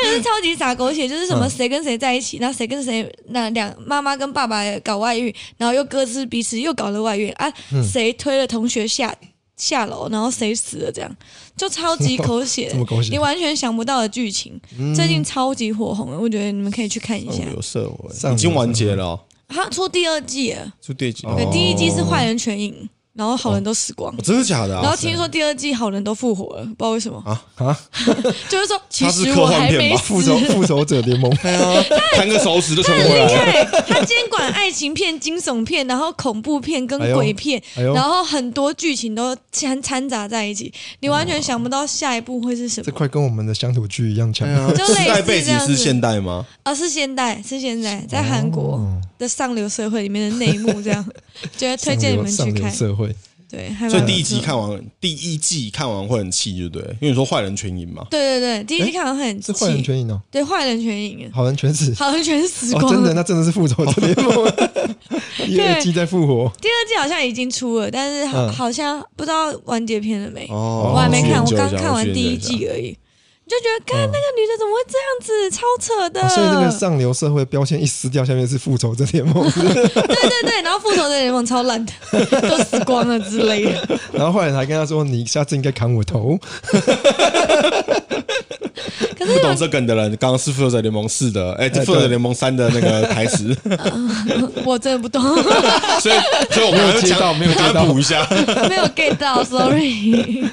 那个是超级傻狗血，就是什么谁跟谁在一起，然后谁跟谁那两妈妈跟爸爸搞外遇，然后又各自彼此又搞了外遇啊，谁推了同学下下楼，然后谁死了，这样就超级狗血。这，么狗血。你完全想不到的剧情，最近超级火红的，我觉得你们可以去看一下。有社会上已经完结了哦，他出第二季了，出第几？对，哦。第一季是坏人全赢，然后好人都死光。哦。真的假的啊？然后听说第二季好人都复活了，不知道为什么。啊？啊，就是说 其它是科实我还幻片吧？没死，复仇复仇者联盟，对啊，弹个手指就全回来了。他监管爱情片、惊悚片，然后恐怖片跟鬼片，然后很多剧情都掺掺杂在一起，你完全想不到下一步会是什么。这么。快跟我们的乡土剧一样强。就类似时代背景这样子。是现代吗？啊，是现代，是现在在韩国的上流社会里面的内幕，这样觉得推荐你们上流去看。社会，对，还蛮所以第一集看完，第一季看完会很气，对不对？因为你说坏人全赢嘛。对对对，第一季看完会很是坏人气，全赢哦，对，坏人全赢，好人全死。好人全死哦，光了。真的，那真的是复仇者联盟。第二季在复活，第二季好像已经出了，但是好、嗯好像不知道完结篇了没。哦我还没看，我刚看完第一。季而已，你就觉得，看那个女的怎么会这样子，超扯的。哦所以那个上流社会标签一撕掉，下面是复仇者联盟，对对对，然后复仇者联盟超烂的，都死光了之类的。然后后来还跟他说：“你下次应该砍我头。不懂这梗的人，刚刚是复仇者联盟四的，哎，对复仇者联盟三的那个台词，我真的不懂，所以所以我们没有接到没有接到补一下。没有 get 到，sorry。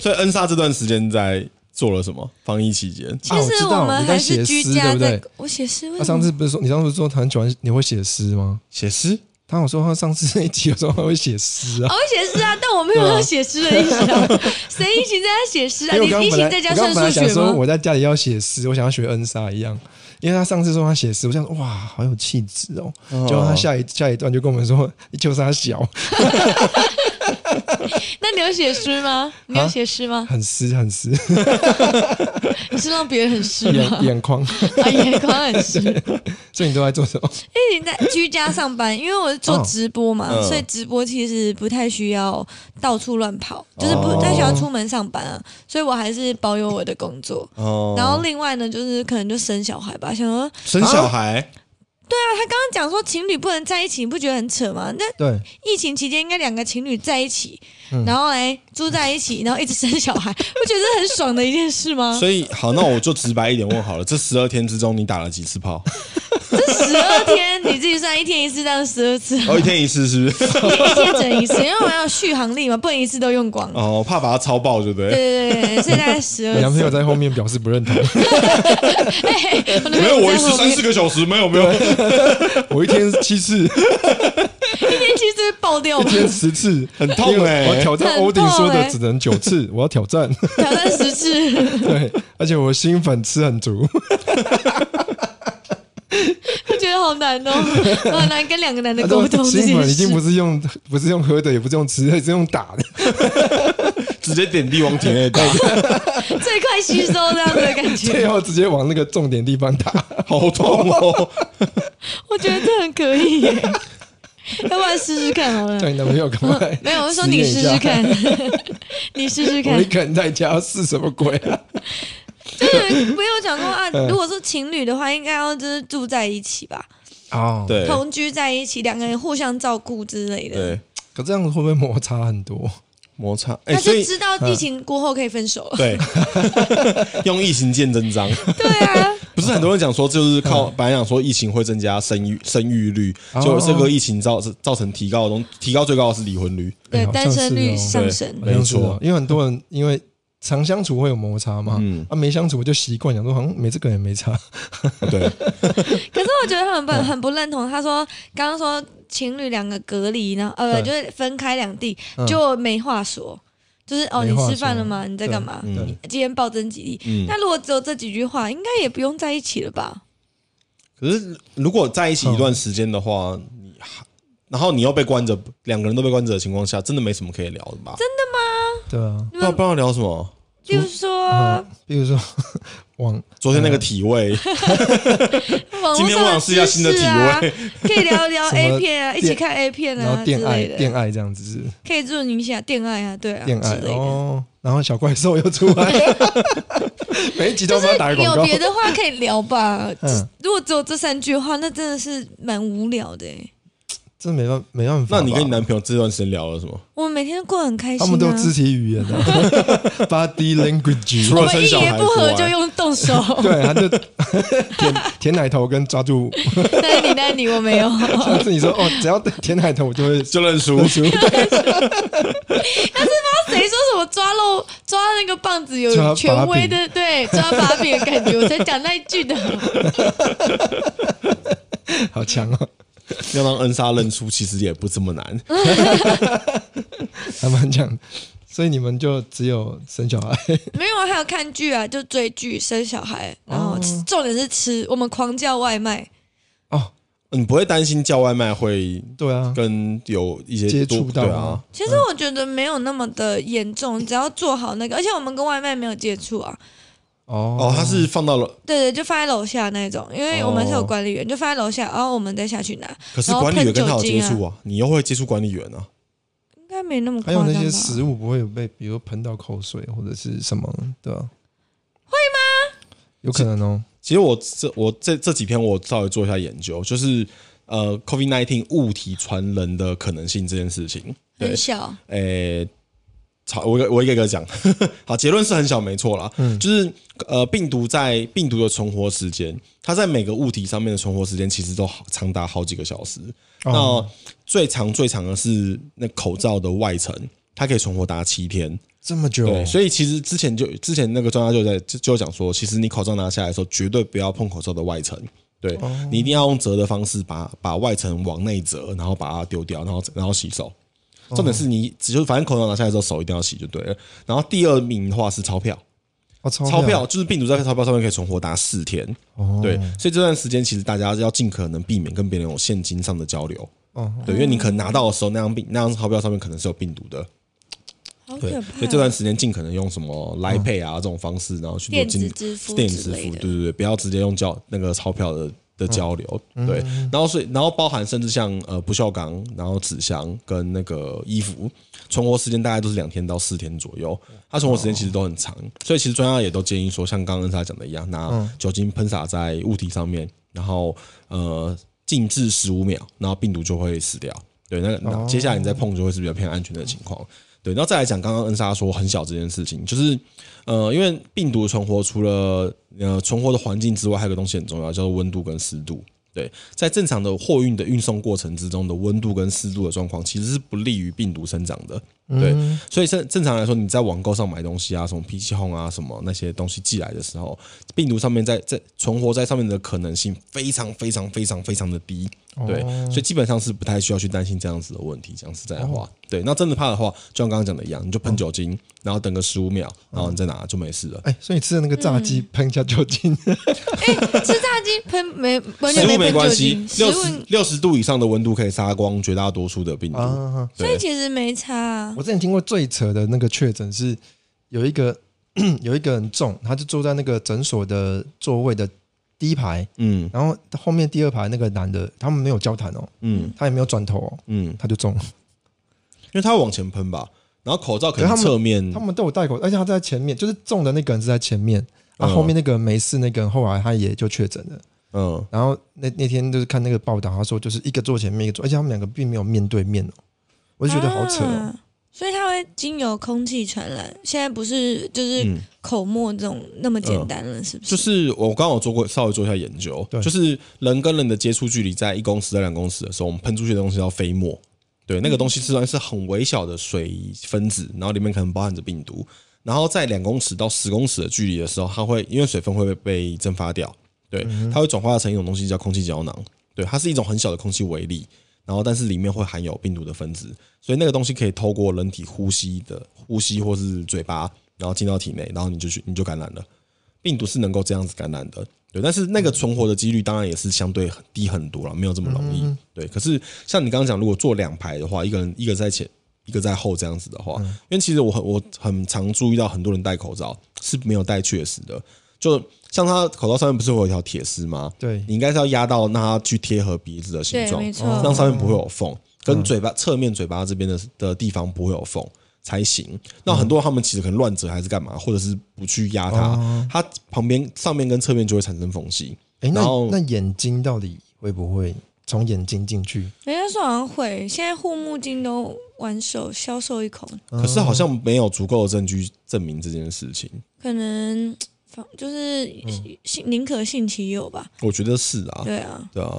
所以恩莎这段时间在做了什么？防疫期间，其实我知道实们你在还是写诗居家对不对在，我写诗他。上次不是说你上次说他很喜欢你会写诗吗？写诗。他我说他上次那一集有时候他会写诗啊我。会写诗啊，但我没有要写诗的意思啊。谁一起在家写诗啊？你我刚刚本来一起在家算数学吗？说我在家里要写诗，我想要学恩莎一样，因为他上次说他写诗，我想说哇好有气质哦。结果他下一下一段就跟我们说，就是他小，那你有写诗吗？你有啊写诗吗？很湿很湿，你是让别人很湿吗 眼？眼眶。啊，眼眶很湿。所以你都在做什么？因为你在居家上班，因为我是做哦直播嘛，嗯所以直播其实不太需要到处乱跑，就是不哦太需要出门上班啊，所以我还是保有我的工作。哦，然后另外呢，就是可能就生小孩吧，想说生小孩，他刚刚讲说情侣不能在一起，你不觉得很扯吗？那对，疫情期间应该两个情侣在一起，嗯然后来住在一起，然后一直生小孩，不觉得是很爽的一件事吗？所以好，那我就直白一点问好了，这十二天之中你打了几次炮？这十二天你自己算一天一次，这样十二次，哦，一天一次是不是？一天整一次，因为我们要续航力嘛，不能一次都用光。哦，怕把它超爆，对不对？对对对，所以大概十二次。你男朋友在后面表示不认同，没有，我一次三四个小时，没有没有。我一天七次，一天其实会爆掉一吧，天十次，很痛哎欸我要挑战很欧丁说的只能九次，我要挑战。挑战十次。对，而且我新粉吃很足，我觉得好难哦，我很难跟两个男的沟通这件新粉已经不。是用不是用喝的，也不是用吃的，是用打的，直接点地往体内打，最快吸收这样子的感最觉，后直接往那个重点地方打。好痛哦！我觉得这很可以耶。要不然试试看好了叫。你男朋友赶快 没有，我是说你试试看，你试试看我一。个人在家要试什么鬼啊？就是没有讲过啊，嗯如果是情侣的话，应该要就是住在一起吧，哦，，对同居在一起，两个人互相照顾之类的。对，可这样子会不会摩擦很多？摩擦，哎，那所以就知道疫情过后可以分手了。对，用疫情见真章。对啊，不是很多人讲说，就是嗯靠 本来讲说疫情会增加生育生育率，哦结果这个疫情造造成提高的东，提高最高的是离婚率。对单身率上升。没错因为很多人因为常相处会有摩擦嘛，嗯啊没相处就习惯，想说好像没这个也没差。对，可是我觉得他很不嗯很不认同。他说刚刚说情侣两个隔离，然后呃就是分开两地，嗯就没话说。就是哦，你吃饭了说吗？你在干嘛？嗯你今天暴增几例？嗯。那如果只有这几句话，应该也不用在一起了吧？可是如果在一起一段时间的话，你还然后你又被关着，两个人都被关着的情况下，真的没什么可以聊的吧？对啊，不知道不知道聊什么。比如说，嗯，比如说往昨天那个体位，网今天我络上的想试一下新的体位。可以聊聊 A 片啊，一起看 A 片啊之然后恋爱恋爱这样子是可以做你一下恋爱啊，对啊，恋爱的。哦，然后小怪兽又出来了，每一集都帮他打个广告。有别的话可以聊吧。嗯如果只有这三句的话，那真的是蛮无聊的欸。这没办没办法。那你跟你男朋友这段时间聊了什么？我们每天都过得很开心、啊，他们都有肢体语言的，body language。除了我们一生小孩言不合就用动手。对，他就舔舔奶头跟抓住。但是你，但是你，我没有。上次你说哦，只要舔奶头我就会 就认输。认输。谁说什么抓漏抓那个棒子有权威的对抓把柄的感觉？我才讲那一句的。好强哦，要让恩莎认出，其实也不这么难。还蛮强。所以你们就只有生小孩，没有啊，还有看剧啊，就追剧、生小孩，然后哦重点是吃，我们狂叫外卖。哦，你不会担心叫外卖会对啊，跟有一些接多触到啊？其实我觉得没有那么的严重，只要做好那个，而且我们跟外卖没有接触啊。哦哦，他是放到了，对对，就放在楼下那种，因为我们是有管理员，就放在楼下，然后我们再下去拿。可是管理员跟他有接触啊，你又会接触管理员啊。应该没那么还有那些？食物不会有被，比如喷到口水或者是什么，对吧、会吗？有可能哦。其实我这我这这几天我稍微做一下研究，就是呃，COVID nineteen 物体传人的可能性这件事情。对很，小，诶、好，我我一个一个讲。好，结论是很小，没错啦。嗯，就是呃，病毒在病毒的存活时间，它在每个物体上面的存活时间其实都好长达好几个小时。哦那最长最长的是那口罩的外层，它可以存活达七天。这么久，对，所以其实之前就之前那个专家就在就讲说，其实你口罩拿下来的时候，绝对不要碰口罩的外层。对、你一定要用折的方式把把外层往内折，然后把它丢掉，然后然后洗手。重点是你只就是反正口罩拿下来之后手一定要洗就对了。然后第二名的话是钞票，哦，钞钞票就是病毒在钞票上面可以存活达四天。哦，对，所以这段时间其实大家要尽可能避免跟别人有现金上的交流。哦，对，因为你可能拿到的时候那张病那张钞票上面可能是有病毒的。对，好可怕。所以这段时间尽可能用什么来 Pay 啊这种方式，然后去做电子金支付电子支付，对对对，不要直接用交那个钞票的的交流，对。然后所以然后包含甚至像呃不锈钢，然后纸箱跟那个衣服，存活时间大概都是两天到四天左右，它存活时间其实都很长，所以其实专家也都建议说，像刚刚恩莎讲的一样，拿酒精喷洒在物体上面，然后呃静置十五秒，然后病毒就会死掉。对，那那接下来你再碰就会是比较偏安全的情况。对，然后再来讲刚刚恩莎说很小这件事情，就是呃，因为病毒存活除了呃存活的环境之外，还有个东西很重要，叫做温度跟湿度。对，在正常的货运的运送过程之中的温度跟湿度的状况，其实是不利于病毒生长的。对，所以正正常来说，你在网购上买东西啊，什么 PC Home 啊，什么那些东西寄来的时候，病毒上面在在存活在上面的可能性非常非常非常非常的低。对，所以基本上是不太需要去担心这样子的问题。讲实在话，对，那真的怕的话，就像刚刚讲的一样，你就喷酒精，然后等个十五秒，然后你再拿就没事了。哎，所以你吃的那个炸鸡喷一下酒精，哎吃炸鸡喷没完食物没关系精，，六十六十度以上的温度可以杀光绝大多数的病毒。啊，所以其实没差啊。我之前听过最扯的那个确诊是有一个 有一个人中，他就坐在那个诊所的座位的第一排，嗯然后后面第二排那个男的，他们没有交谈哦，嗯他也没有转头哦，嗯，他就中了。因为他会往前喷吧，然后口罩可能侧面他们都有戴口罩，而且他在前面，就是中的那个人是在前面，啊，嗯后面那个没事，那个人后来他也就确诊了。嗯。然后那那天就是看那个报道，他说就是一个坐前面，一个坐，而且他们两个并没有面对面哦，我就觉得好扯哦。啊所以它会经由空气传染，现在不是就是嗯。口沫这种那么简单了，是不是？就是我刚刚有做过稍微做一下研究，对。就是人跟人的接触距离在一公尺到两公尺的时候，我们喷出去的东西叫飞沫。对，那个东西虽然是很微小的水分子，然后里面可能包含着病毒，然后在两公尺到十公尺的距离的时候，它会因为水分会被被蒸发掉，对，它会转化成一种东西叫空气胶囊，对，它是一种很小的空气微粒，然后但是里面会含有病毒的分子，所以那个东西可以透过人体呼吸的呼吸或是嘴巴，然后进到体内，然后你就去你就感染了。病毒是能够这样子感染的，对，但是那个存活的几率当然也是相对很低很多了，没有这么容易，对。可是像你刚刚讲，如果坐两排的话，一个人一个在前，一个在后这样子的话，因为其实我很我很常注意到很多人戴口罩是没有戴确实的，就像他口罩上面不是会有一条铁丝吗？对你应该是要压到让它去贴合鼻子的形状，对没错让上面不会有缝，跟嘴巴侧面嘴巴这边的的地方不会有缝。才行。那很多他们其实可能乱折还是干嘛，或者是不去压它，它旁边上面跟侧面就会产生缝隙。哎，那那眼睛到底会不会从眼睛进去？人家说好像会，现在护目镜都玩手销售一空，可是好像没有足够的证据证明这件事情。可能放就是信宁可信其有吧。我觉得是啊，对啊，对啊，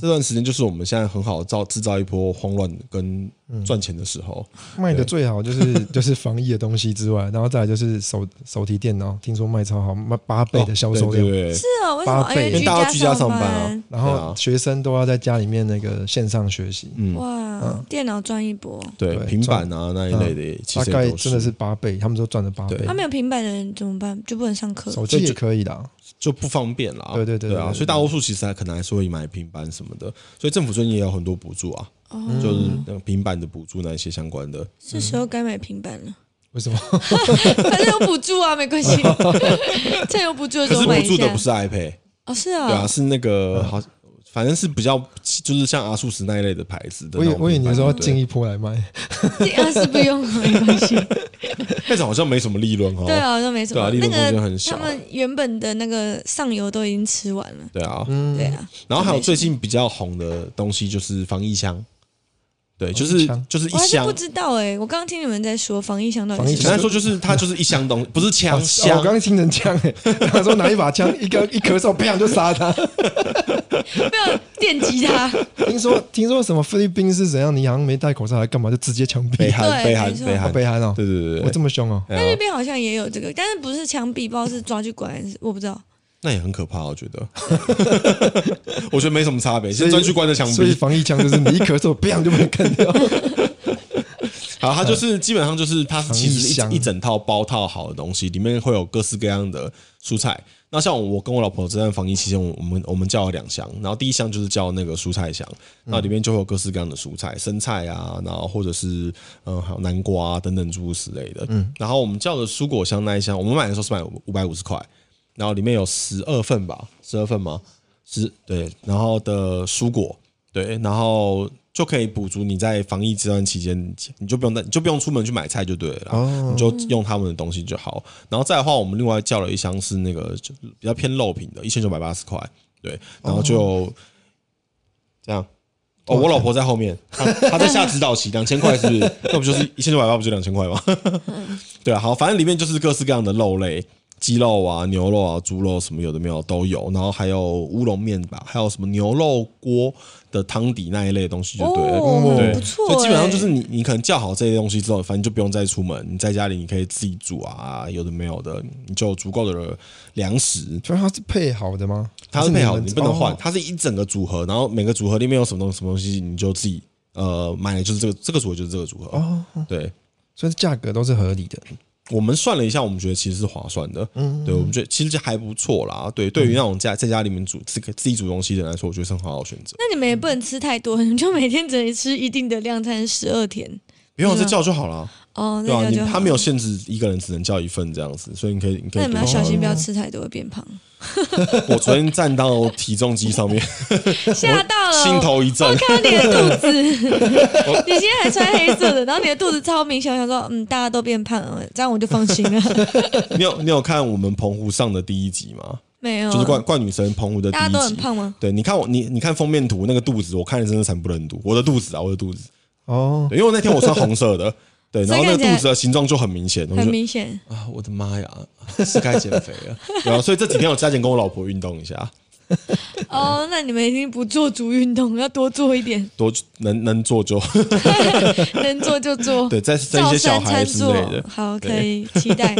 这段时间就是我们现在很好造制造一波慌乱跟赚钱的时候。卖的最好就是 就是防疫的东西之外，然后再来就是手手提电脑，听说卖超好，卖八倍的销售量。哦对对对是啊，为什么？八倍因为大家居家上班然后学生都要在家里面那个线上学习，嗯，哇，电脑赚一波。对对平板啊那一类的，其大概真的是八倍，他们说赚了八倍对。他没有平板的人怎么办？就不能上课。手机也可以啦，就不方便了。对对对对啊，所以大多数其实还可能还是会买平板什么的，所以政府最近也有很多补助啊，哦，就是那个平板的补助那一些相关的。是时候该买平板了。为什么？反正有补助啊，没关系。趁有补助的时候买一下补助的不。是 iPad，哦，是啊，对啊，是那个好，反正是比较就是像阿素斯那一类的牌子的我。我以为你说进一波来卖，这样是不用，没关系。那种好像没什么利润哦。对啊，都没什么。对啊利润空间很小他们原本的那个上游都已经吃完了。对啊，嗯对啊，然后还有最近比较红的东西就是防疫箱，对，就是就是一箱我还是不。知道哎，我刚刚听你们在说防疫箱到防疫箱底是什么简单说就是它就是一箱东，不是枪哦箱我刚，刚听成枪诶，他说拿一把枪，一个一咳嗽，砰就杀他。没有电击他。听说听说什么菲律宾是怎样？你好像没戴口罩还干嘛？就直接枪毙北。韩对北韩北韩，北韩哦，对对对对我对这么凶哦。对啊那那边好像也有这个，但是不是枪毙，不知道是抓去关还是我不知道。那也很可怕，我觉得，我觉得没什么差别，所以先专去关着枪所以。防疫枪就是你一咳嗽，砰就被人干掉。好，它就是基本上就是它是其实一一整套包套好的东西，里面会有各式各样的蔬菜。那像我跟我老婆这段防疫期间，我我们我们叫了两箱，然后第一箱就是叫那个蔬菜箱，那里面就会有各式各样的蔬菜，生菜啊，然后或者是嗯还有南瓜、啊、等等诸如此类的。嗯，然后我们叫的蔬果箱那一箱，我们买的时候是买五百五十块，然后里面有十二份吧，十二份吗？十对，然后的蔬果对，然后就可以补足你在防疫这段期间，你就不用带，你就不用出门去买菜就对了啦，哦你就用他们的东西就好。然后再的话，我们另外叫了一箱是那个就比较偏肉品的，一千九百八十块，对，然后就、这样。哦，我老婆在后面，她她在下指导棋，两千块是不是？那不就是一千九百八，不就两千块吗？对啊，好，反正里面就是各式各样的肉类，鸡肉啊、牛肉啊、猪肉什么有的没有都有，然后还有乌龙面吧，还有什么牛肉锅的汤底那一类的东西就对了。哦对，不错所以基本上欸就是你，你可能叫好这些东西之后，反正就不用再出门，你在家里你可以自己煮啊，有的没有的，你就有足够的粮食。就是它是配好的吗？它是配好的，你不能换哦，它是一整个组合，然后每个组合里面有什么东什么东西，你就自己呃买的就是这个这个组合就是这个组合。哦，对，所以价格都是合理的。我们算了一下，我们觉得其实是划算的。嗯，对，我们觉得其实就还不错啦。对，对于那种家在家里面煮自己自己煮东西的人来说，我觉得是很好的选择。那你们也不能吃太多，你就每天只能吃一定的量，才能十二天。不用再叫就好了，哦，对啊，他没有限制一个人只能叫一份这样子，所以你可以你可以那你们要小心，哦不要吃太多会变胖。我昨天站到体重机上面，吓到了，心头一震我。看到你的肚子，你今天还穿黑色的，然后你的肚子超明显，我想说，嗯，大家都变胖了，这样我就放心了。你有你有看我们澎湖上的第一集吗？没有，就是怪怪女神澎湖的第一集大家都。很胖吗？对，你看我，你你看封面图那个肚子，我看着真的惨不忍睹。我的肚子啊，我的肚子，哦，因为我那天我穿红色的，对，然后那个肚子的形状就很明显，很明显。啊，我的妈呀，是该减肥了。然后所以这几天我加紧跟我老婆运动一下，哦，那你们一定不做足运动，要多做一点，多能能做就 能做就做。对，再生一些小三孩之类的。好，可以期待。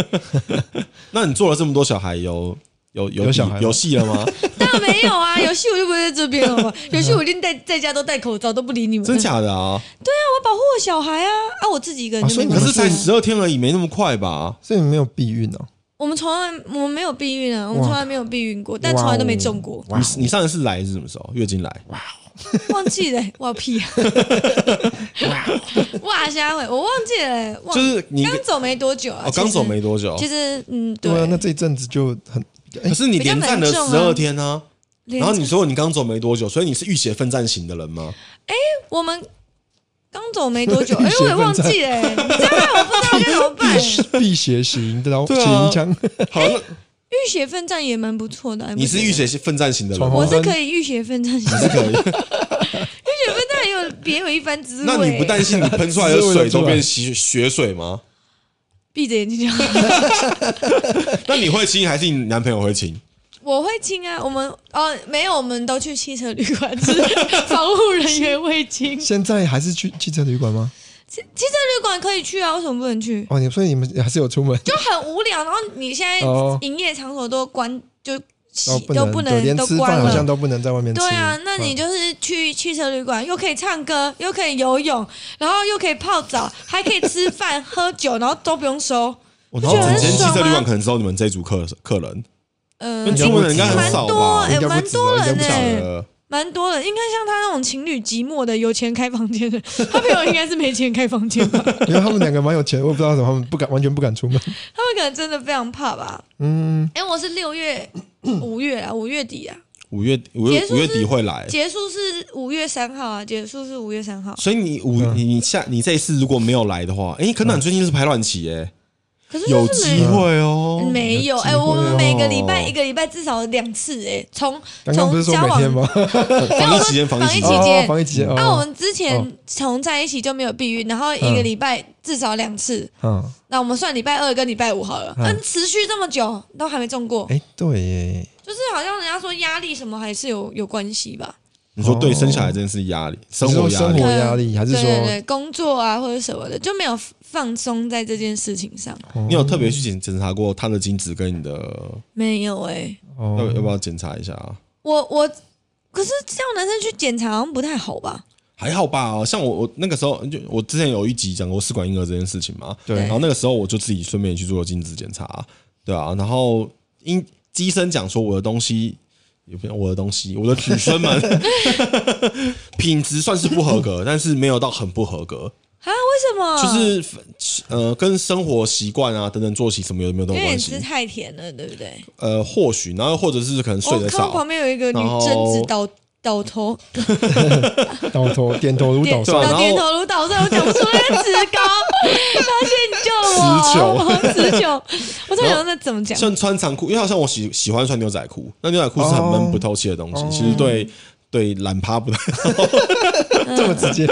那你做了这么多小孩，有有有有小孩吗有戏了吗？当然没有啊，游戏我就不会在这边了嘛。游戏我一定在在家都戴口罩，都不理你们。真假的啊？对啊我保护我小孩啊啊！我自己一个人啊所以你可是才十二天而已，没那么快吧？所以你没有避孕哦。我们从来我们没有避孕啊，我们哇从来没有避孕过，但从来都没中过。哇你你上一次来是什么时候？月经来？忘记了、哇屁啊！哇瞎回，我忘记了、欸，忘就是你刚走没多久啊，刚走没多久，其实嗯，对，对啊，那这一阵子就很可是你连战了十二天呢、连然后你说你刚走没多久，所以你是浴血奋战型的人吗？哎我们刚走没多久，哎、我也忘记了、欸，你这样让我不知道该怎么办、欸。辟邪型的，然后对啊。血枪，好，那浴血奋战也蛮不错的，你是浴血奋战型的人吗，我是可以浴血奋战型，是可以。浴血奋战也有别有一番滋味、那你不担心你喷出来的水都变血血水吗？闭着眼睛就好？那你会亲还是你男朋友会亲？我会亲啊，我们哦没有，我们都去汽车旅馆，只 是防护人员会亲。现在还是去汽车旅馆吗？汽汽车旅馆可以去啊，为什么不能去？哦，你所以你们还是有出门就很无聊，然后你现在哦营业场所都关，就都不能连吃都关了。饭好像都不能在外面吃。对啊，那你嗯就是去汽车旅馆，又可以唱歌，又可以游泳，然后又可以泡澡，还可以吃饭喝酒，然后都不用收。然后整间汽车旅觉得很爽啊馆可能只有你们这一组客客人，呃，跟出门的人应该很少蛮多吧？蛮多应该不人呢、不晓得。蛮多的，应该像他那种情侣寂寞的，有钱开房间的，他朋友应该是没钱开房间吧？因为他们两个蛮有钱，我也不知道为什么他们不敢，完全不敢出门。他们可能真的非常怕吧？嗯，哎、我是六月、五月啊，五月底啊，五月五月五月底会来，结束是五月三号啊，结束是五月三号。所以你五嗯你你下你这一次如果没有来的话，哎，可能你最近是排卵期哎，可是有就是机会哦。没有哎、我们每个礼哦拜一个礼拜至少两次哎、从从交往每天吗？防疫期间，防疫期间，防疫期间哦防疫期间。啊，我哦，们之前从在一起就没有避孕，然后一个礼拜至少两次。嗯，那我们算礼拜二跟礼拜五好了，嗯嗯，持续这么久都还没中过，哎，对耶，就是好像人家说压力什么还是有有关系吧？你说对生小孩这件事压力，生你是活压力。说生活，压力，还是对对对，工作啊或者什么的就没有放松在这件事情上，你有特别去检检查过他的精子跟你的，没有哎、要哦。要不要检查一下？啊？我我可是叫男生去检查好像不太好吧？还好吧，像我我那个时候就我之前有一集讲过试管婴儿这件事情嘛，对。然后那个时候我就自己顺便去做了精子检查，对啊，然后因医生讲说我的东西。也不我的东西，我的子孙们 品质算是不合格，但是没有到很不合格，啊？为什么？就是呃跟生活习惯啊等等作息什么有没有都有关系因为你吃？太甜了，对不对？呃，或许，然后或者是可能睡我看得少，旁边有一个女然后贞子倒倒头，倒头点头如点捣蒜。点头如捣蒜，我讲不出那个词高，发现你救了我，词穷，我突然想到那怎么讲？像穿长裤，因为好像我喜喜欢穿牛仔裤，那牛仔裤是很闷不透气的东西，哦。其实对对懒趴不太好。这么直接，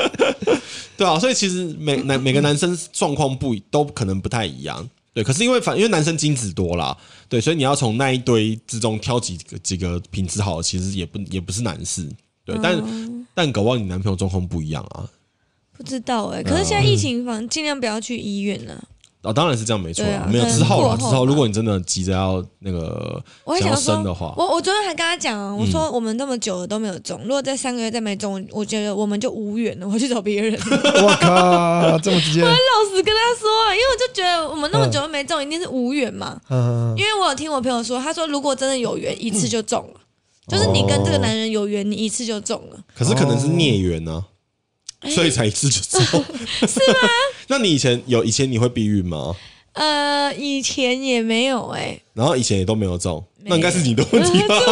对啊，所以其实每男每个男生状况不都可能不太一样。对，可是因为反因为男生精子多啦，对，所以你要从那一堆之中挑几个几个品质好的，其实也不也不是难事。对，但、但搞不好你男朋友状况不一样啊。不知道哎，可是现在疫情防，尽量不要去医院了。啊，当然是这样，没错没有之后了，之后如果你真的急着要那个想要我还想说生的话，，我我昨天还跟他讲啊，我说我们那么久了都没有中，如果这三个月再没中，我觉得我们就无缘了，我去找别人。我靠，这么直接，我老实跟他说啊，因为我就觉得我们那么久都没中，一定是无缘嘛。嗯，因为我有听我朋友说，他说如果真的有缘，一次就中了，就是你跟这个男人有缘，你一次就中了。可是可能是孽缘呢、哎所以才一次就中，是吗？那你以前有以前你会避孕吗？呃，以前也没有哎、然后以前也都没有中，那应该是你的问题吧？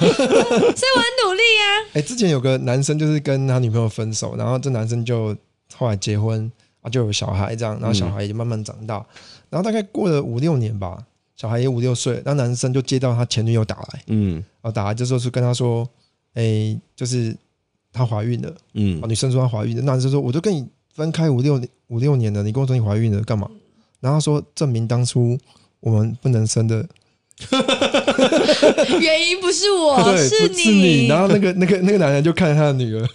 所以我很努力啊。哎，之前有个男生就是跟他女朋友分手，然后这男生就后来结婚啊，就有小孩这样，然后小孩也慢慢长大，然后大概过了五六年吧，小孩也五六岁，那男生就接到他前女友打来，嗯。然后打来就说是跟他说，哎，就是她怀孕了，嗯。啊，女生说她怀孕了，那男生说我就跟你分开五六五六年了，你跟我说你怀孕了干嘛？然后他说证明当初我们不能生的，原因不是我，对，是你。然后那个那个那个男人就看着他的女儿，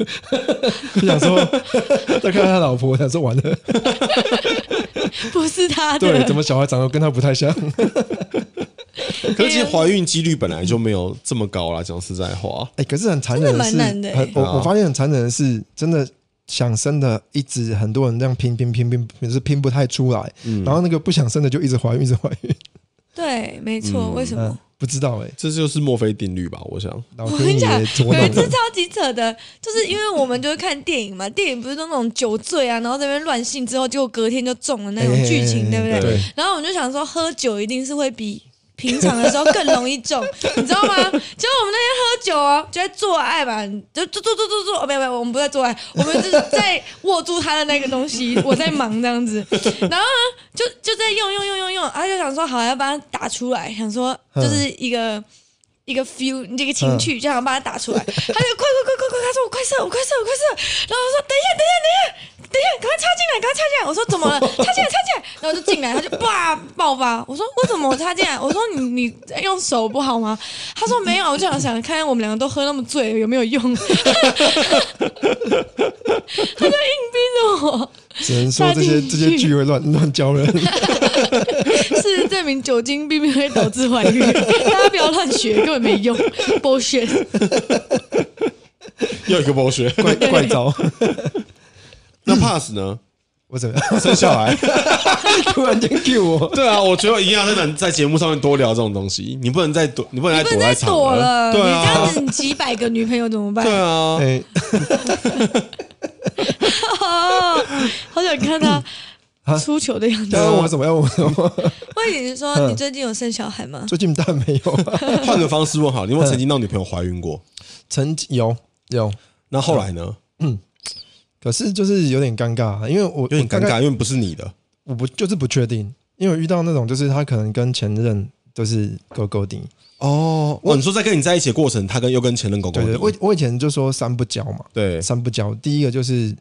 就想说，再看他老婆，想说完了，不是他的。对，怎么小孩长得跟他不太像？可是其实怀孕几率本来就没有这么高啦，讲实在话，哎，可是很残忍的是，我啊我发现很残忍的是，真的想生的一直很多人这样拼拼拼拼，就是拼不太出来，嗯然后那个不想生的就一直怀孕，一直怀孕，对，没错。为什么？，不知道哎，这就是墨菲定律吧？我想，我跟你讲，有一次超级扯的，就是因为我们就是看电影嘛，电影不是都那种酒醉啊，然后在那边乱性之后，结果隔天就中了那种剧情，哎对不对？对，然后我们就想说，喝酒一定是会比平常的时候更容易中，你知道吗？结果我们那天喝酒哦，就在做爱嘛，就做做做做做，哦，没有没有，我们不在做爱，我们就是在握住他的那个东西，我在忙这样子，然后呢，就就在用用用用用，他就想说好要把它打出来，想说就是一个。一个 feel，你这个情绪，就想把它打出来。他就快快快快快，他说我快射，我快射，我快射。然后我说等一下，等一下，等一下，等一下，赶快插进来，赶快插进来。我说怎么了？插进来，插进来。然后就进来，他就叭爆发。我说我怎么我插进来？我说你你用手不好吗？他说没有，我就想想看我们两个都喝那么醉有没有用。他就硬逼着我，只能说这些这些剧会乱乱教人。事实证明酒精并不会导致怀孕，大家不要乱学，根本没用，bullshit。又一个剥削。怪怪招。那 pass 呢？我怎么样？生小孩。突然间 Q 我，对啊，我觉得一样很难在节目上面多聊这种东西。你不能再躲，你不能再不能再躲在场躲了，对你这样啊，子你几百个女朋友怎么办？对啊，哎，哦，好想看他啊出糗的样子。要问我什么？要问我什么？问你是说你最近有生小孩吗？最近当然没有啊，换个方式问好，你有没有曾经让女朋友怀孕过？曾经有有，那后来呢？嗯可是就是有点尴尬，因为我有点尴尬，因为不是你的。我不就是不确定，因为我遇到那种就是他可能跟前任都是勾勾顶，哦，哦，你说在跟你在一起的过程，他跟又跟前任狗狗对我我以前就说三不交嘛，对，三不交，第一个就是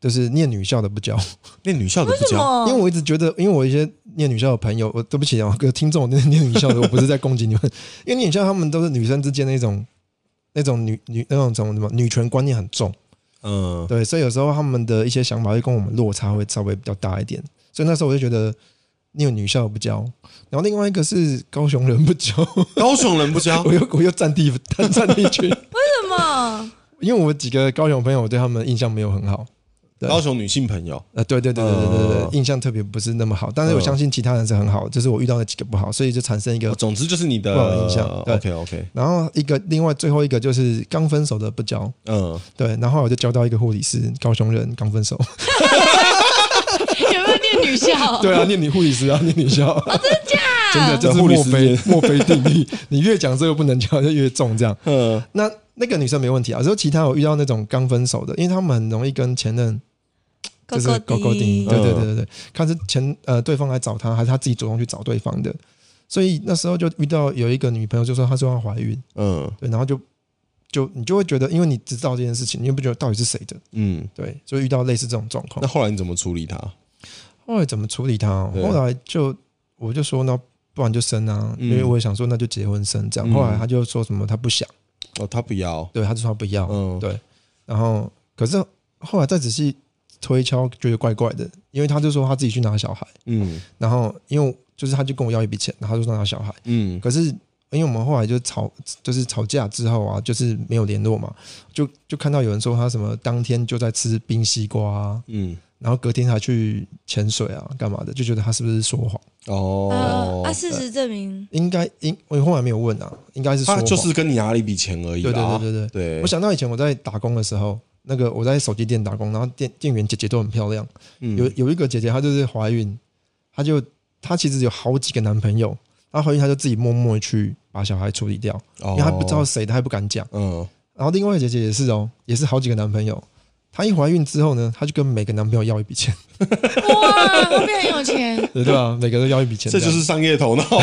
就是念女校的不交，念女校的不交，么？因为我一直觉得，因为我一些念女校的朋友，我对不起啊，各位听众，念念女校的，我不是在攻击你们，因为念女校他们都是女生之间的一种那种女女那种什么什么女权观念很重，嗯，对，所以有时候他们的一些想法会跟我们落差会稍微比较大一点，所以那时候我就觉得念女校的不交，然后另外一个是高雄人不交，高雄人不交 我，又我又占地占占地区，为什么？因为我几个高雄朋友，我对他们印象没有很好。对。高雄女性朋友，呃，对对对对对对印象特别不是那么好，但是我嗯相信其他人是很好，就是我遇到的几个不好，所以就产生一个。总之就是你的不好印象。对。OK OK，然后一个另外最后一个就是刚分手的不交，嗯，对，然后我就交到一个护理师，高雄人刚分手，女校？对啊，念女护理师啊，念女校，真的假？真的这是墨菲墨菲定律，你越讲这个不能讲就越重这样。嗯，那那个女生没问题啊，只有其他我遇到那种刚分手的，因为他们很容易跟前任就是勾勾顶，对对对对对，看是前呃对方来找他，还是他自己主动去找对方的。所以那时候就遇到有一个女朋友，就说她说她怀孕，嗯对，然后就就你就会觉得，因为你知道这件事情，你又不觉得到底是谁的，嗯，对，就遇到类似这种状况那。后来你怎么处理他？后来怎么处理他？后来就我就说那不然就生啊，嗯。因为我也想说那就结婚生这样。嗯。后来他就说什么他不想，哦，他不要，对，他就说他不要，嗯，对，然后可是后来再仔细推敲，觉得怪怪的，因为他就说他自己去拿小孩，嗯。然后因为就是他就跟我要一笔钱，然后他就说拿小孩，嗯。可是因为我们后来就吵，就是吵架之后啊，就是没有联络嘛，就就看到有人说他什么当天就在吃冰西瓜、啊，嗯，然后隔天还去潜水啊，干嘛的，就觉得他是不是说谎？哦呃，啊，，事实证明，应该应我后来没有问啊，应该是说谎他就是跟你拿了一笔钱而已对对啦，对对对。对我，想到以前我在打工的时候，那个我在手机店打工，然后店店员姐姐都很漂亮。嗯有有一个姐姐，她就是怀孕，她就她其实有好几个男朋友，她怀孕她就自己默默去把小孩处理掉，因因为她不知道，谁，她也不敢讲。嗯，然后另外一个姐姐也是哦，也是好几个男朋友。她一怀孕之后呢，她就跟每个男朋友要一笔钱，哇，我变很有钱，对对吧？每个都要一笔钱，这就是商业头脑，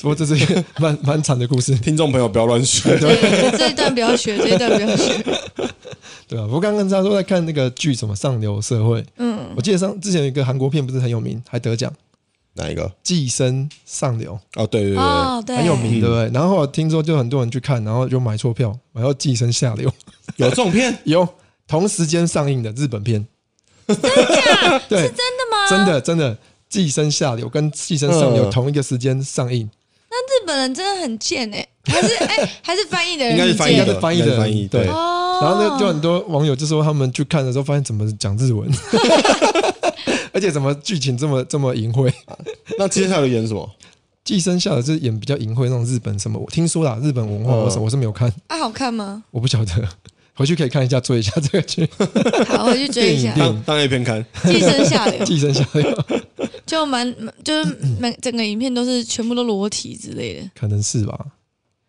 不过这是一个蛮蛮惨的故事，听众朋友不要乱学，对这一段不要学，这一段不要学。对吧？我刚刚他说在看那个剧什么《上流社会》，嗯，我记得上之前有一个韩国片不是很有名，还得奖，《哪一个？寄生上流》。哦，对对对，哦，对，很有名，对不对？然后我听说就很多人去看，然后就买错票，买到寄生下流。有这种片，有同时间上映的日本片，真的？对，真的吗？真的真的寄生下流跟寄生上流嗯同一个时间上映，那日本人真的很贱哎，还是哎，还是翻译的人应该是翻译的，翻译对。然后呢，就很多网友就说他们去看的时候发现怎么讲日文，而且怎么剧情这么这么淫秽。那接下来演什么？寄生下流是演比较淫秽那种日本什么，我听说啦，日本文化嗯我是我是没有看，啊，好看吗？我不晓得，回去可以看一下追一下这个剧 好，回去追一下当当 A 片看，寄生下流》，寄生下流，就蛮就是满整个影片都是全部都裸体之类的。可能是吧。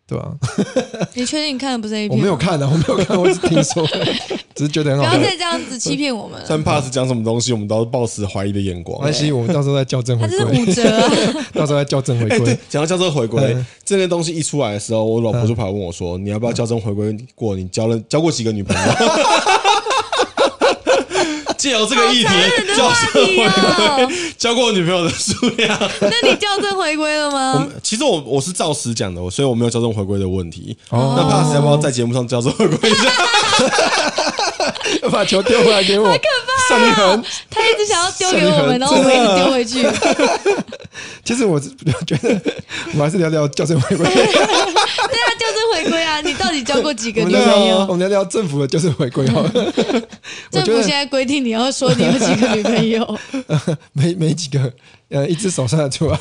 对吧、你确定你看的不是 A 片？我没有，看啊，我没有看，我只听说，只是觉得很不要。再这样子欺骗我们了。但 pass 讲什么东西，我们都是抱持怀疑的眼光没。关系，我们到时候再校正回他这是折啊！到时候再校正回归。，讲到校正回归嗯，这些东西一出来的时候，我老婆就跑来问我说：“你要不要校正回归过？你交了交过几个女朋友？”借由这个议题校正回归，哦，交过女朋友的数量。那你校正回归了 我吗们？其实我我是照实讲的，所以我没有校正回归的问题。哦那 pass 要不要在节目上校正回归一下？要把球丢回来给我，上一横。他一直想要丢给我们，然后我们一直丢回去。其实我觉得，我们还是聊聊校正回归。校正回归啊！你到底交过几个 女朋友？我们聊聊政府的就是回归好了。政府现在规定你要说你有几个女朋友，没没几个，呃，一只手算得出来。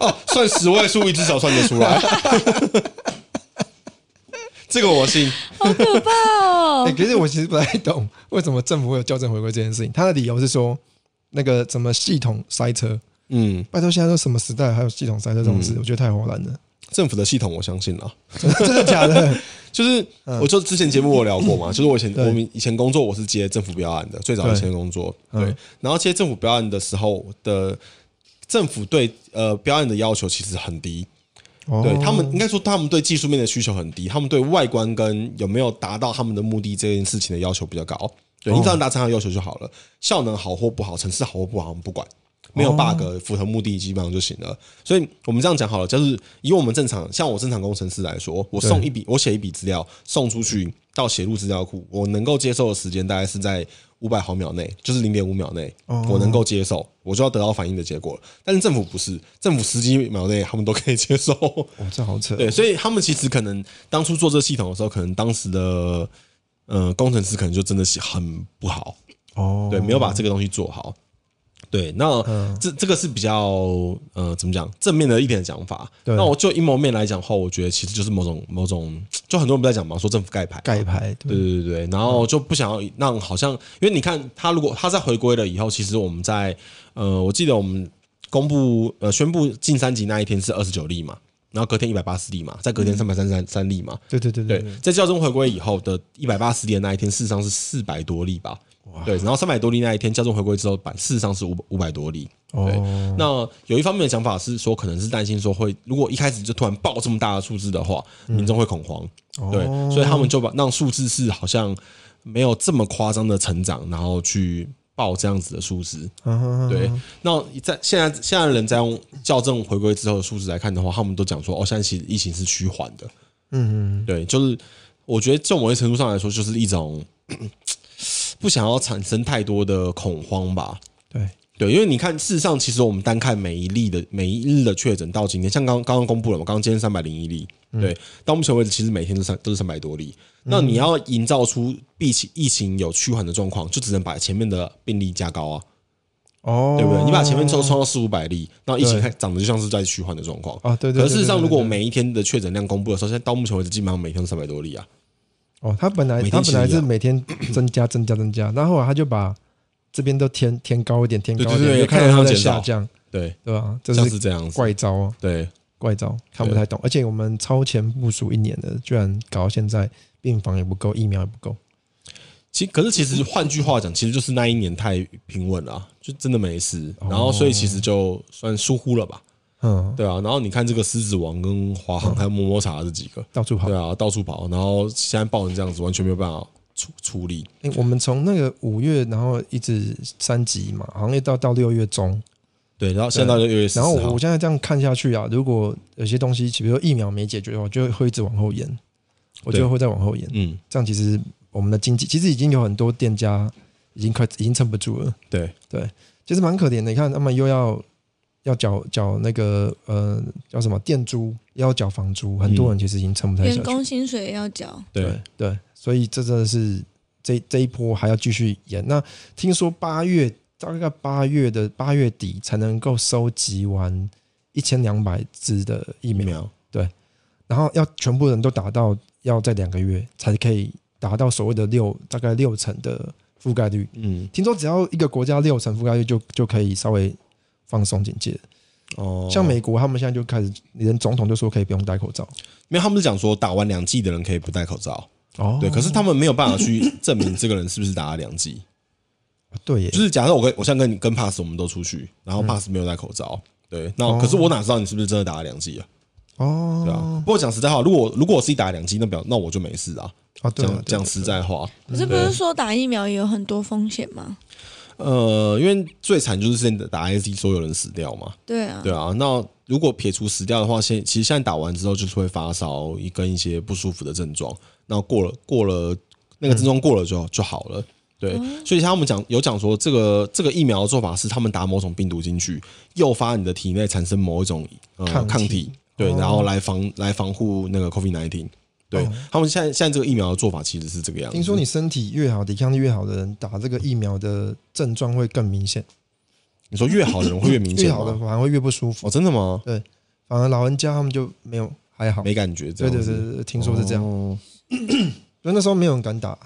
哦，算十位数，一只手算得出来。这个我信。好可怕哦欸！可是我其实不太懂为什么政府会有校正回归这件事情。他的理由是说，那个什么系统塞车，嗯，拜托，现在都什么时代，还有系统塞车这种事，我觉得太荒诞了。政府的系统我相信了。真的假的？就是，我就之前节目我聊过嘛，就是我以前我们以前工作我是接政府标案的，最早以前工作，嗯。对，然后接政府标案的时候的政府对呃标案的要求其实很低，哦。对他们应该说他们对技术面的需求很低，他们对外观跟有没有达到他们的目的这件事情的要求比较高，对，你只要达成他的要求就好了，效能好或不好，城市好或不好，我们不管。没有 bug，符合目的基本上就行了。所以我们这样讲好了，就是以我们正常，像我正常工程师来说，我送一笔，我写一笔资料送出去到写入资料库，我能够接受的时间大概是在五百毫秒内，就是零点五秒内，我能够接受，我就要得到反应的结果了。但是政府不是，政府十几秒内他们都可以接受。哦，这好扯。对，所以他们其实可能当初做这个系统的时候，可能当时的呃工程师可能就真的是很不好，哦，对，没有把这个东西做好。对，那、这这个是比较呃怎么讲正面的一点的讲法。对。那我就阴谋面来讲的话，我觉得其实就是某种某种，就很多人不在讲嘛，说政府盖牌，盖牌，对。对对对，然后就不想要让好像，因为你看他如果他在回归了以后，其实我们在呃，我记得我们公布呃宣布进三级那一天是二十九例嘛，然后隔天一百八十例嘛，在隔天三百三十三三例嘛，对对对对，在校正回归以后的一百八十例的那一天，事实上是四百多例吧。对，然后三百多例那一天校正回归之后，版事实上是五五百多例。对，哦，那有一方面的想法是说，可能是担心说会，如果一开始就突然爆这么大的数字的话，民众会恐慌。对，所以他们就把让数字是好像没有这么夸张的成长，然后去报这样子的数字。嗯对，那在现在现在人在用校正回归之后的数字来看的话，他们都讲说，哦，现在其实疫情是趋缓的。嗯嗯，对，就是我觉得就某些程度上来说，就是一种不想要产生太多的恐慌吧。对，对，因为你看，事实上，其实我们单看每一例的每一日的确诊到今天，像刚刚刚公布了嘛，刚刚今天三百零一例，对，到目前为止，其实每天都三都是三百多例。那你要营造出疫情疫情有趋缓的状况，就只能把前面的病例加高啊，哦，对不对？你把前面抽冲到四五百例，那疫情对。看长得就像是在趋缓的状况。啊对对对可是事实上，如果每一天的确诊量公布的时候，现在到目前为止，基本上每天都三百多例啊。哦，他本来他本来是每天增加增加增加，然后后来他就把这边都填填高一点，填高一点，对对对就看到他在下降，对，对吧？这像是是这样子。怪招啊，对，怪招，看不太懂。而且我们超前部署一年的，居然搞到现在病房也不够，疫苗也不够。其可是其实换句话讲，其实就是那一年太平稳了啊，就真的没事，然后所以其实就算疏忽了吧，嗯，对啊。然后你看这个狮子王跟华航还有摸摸茶这几个，到处跑对。啊，到处跑，然后现在爆成这样子，完全没有办法处处理。诶我们从那个五月，然后一直三级嘛，好像一到到六月中，对，然后现在到六月十四然后我现在这样看下去啊，如果有些东西，比如说疫苗没解决的话，就会一直往后延，我觉得会再往后延。嗯，这样其实我们的经济其实已经有很多店家已经快已经撑不住了，对，对，其实蛮可怜的。你看他们又要要缴缴那个呃叫什么店租，要缴房租，很多人其实已经撑不太下员去。工薪水也要缴，对，对，所以这真的是这这一波还要继续延。那听说八月大概八月的八月底才能够收集完一千两百支的疫苗，疫苗，然后要全部人都打到，要在两个月才可以达到所谓的六大概六成的覆盖率。嗯，听说只要一个国家六成覆盖率就就可以稍微放松警戒。哦，像美国他们现在就开始，连总统就说可以不用戴口罩。因为他们是讲说打完两剂的人可以不戴口罩，哦对，可是他们没有办法去证明这个人是不是打了两剂。对耶，就是假设我跟我现在跟你跟 pass 我们都出去，然后 pass 没有戴口罩，对，那可是我哪知道你是不是真的打了两剂啊？哦，对啊。不过讲实在话，如果如果我自己打了两剂，那表那我就没事啊。啊讲讲实在话，可是不是说打疫苗也有很多风险吗？呃，因为最惨就是现在打 IC 所有人死掉嘛，对啊，对啊。那如果撇除死掉的话，现其实现在打完之后就是会发烧，一跟一些不舒服的症状，然后过了过了那个症状过了就就好了。对，所以他们讲有讲说，这个这个疫苗的做法是他们打某种病毒进去，诱发你的体内产生某一种呃抗体抗体，对，哦然后来防来防护那个 COVID nineteen。对他们现在现在这个疫苗的做法其实是这个样子。听说你身体越好，抵抗力越好的人，打这个疫苗的症状会更明显，你说越好的人会越明显越好的？反而会越不舒服哦，，真的吗？对反而老人家他们就没有还好。没感觉这对。对对对，听说是这样。哦 所以那时候没有人敢打，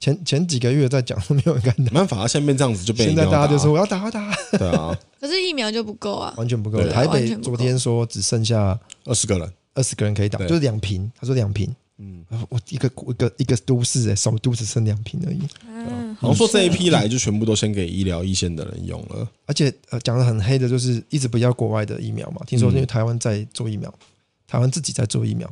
前前几个月在讲都没有人敢打，没办法，现在变这样子就被现在大家就说我要打，我要打，对啊，可是疫苗就不够啊。完全不够。台北昨天说只剩下二十个人，二十个人可以打，就是两瓶。他说两瓶，嗯，我一个一个一个都市哎，首都只剩两瓶而已。嗯，好。像说这一批来就全部都先给医疗一线的人用了。而且呃，讲的很黑的，就是一直不要国外的疫苗嘛。听说因为台湾在做疫苗，台湾自己在做疫苗，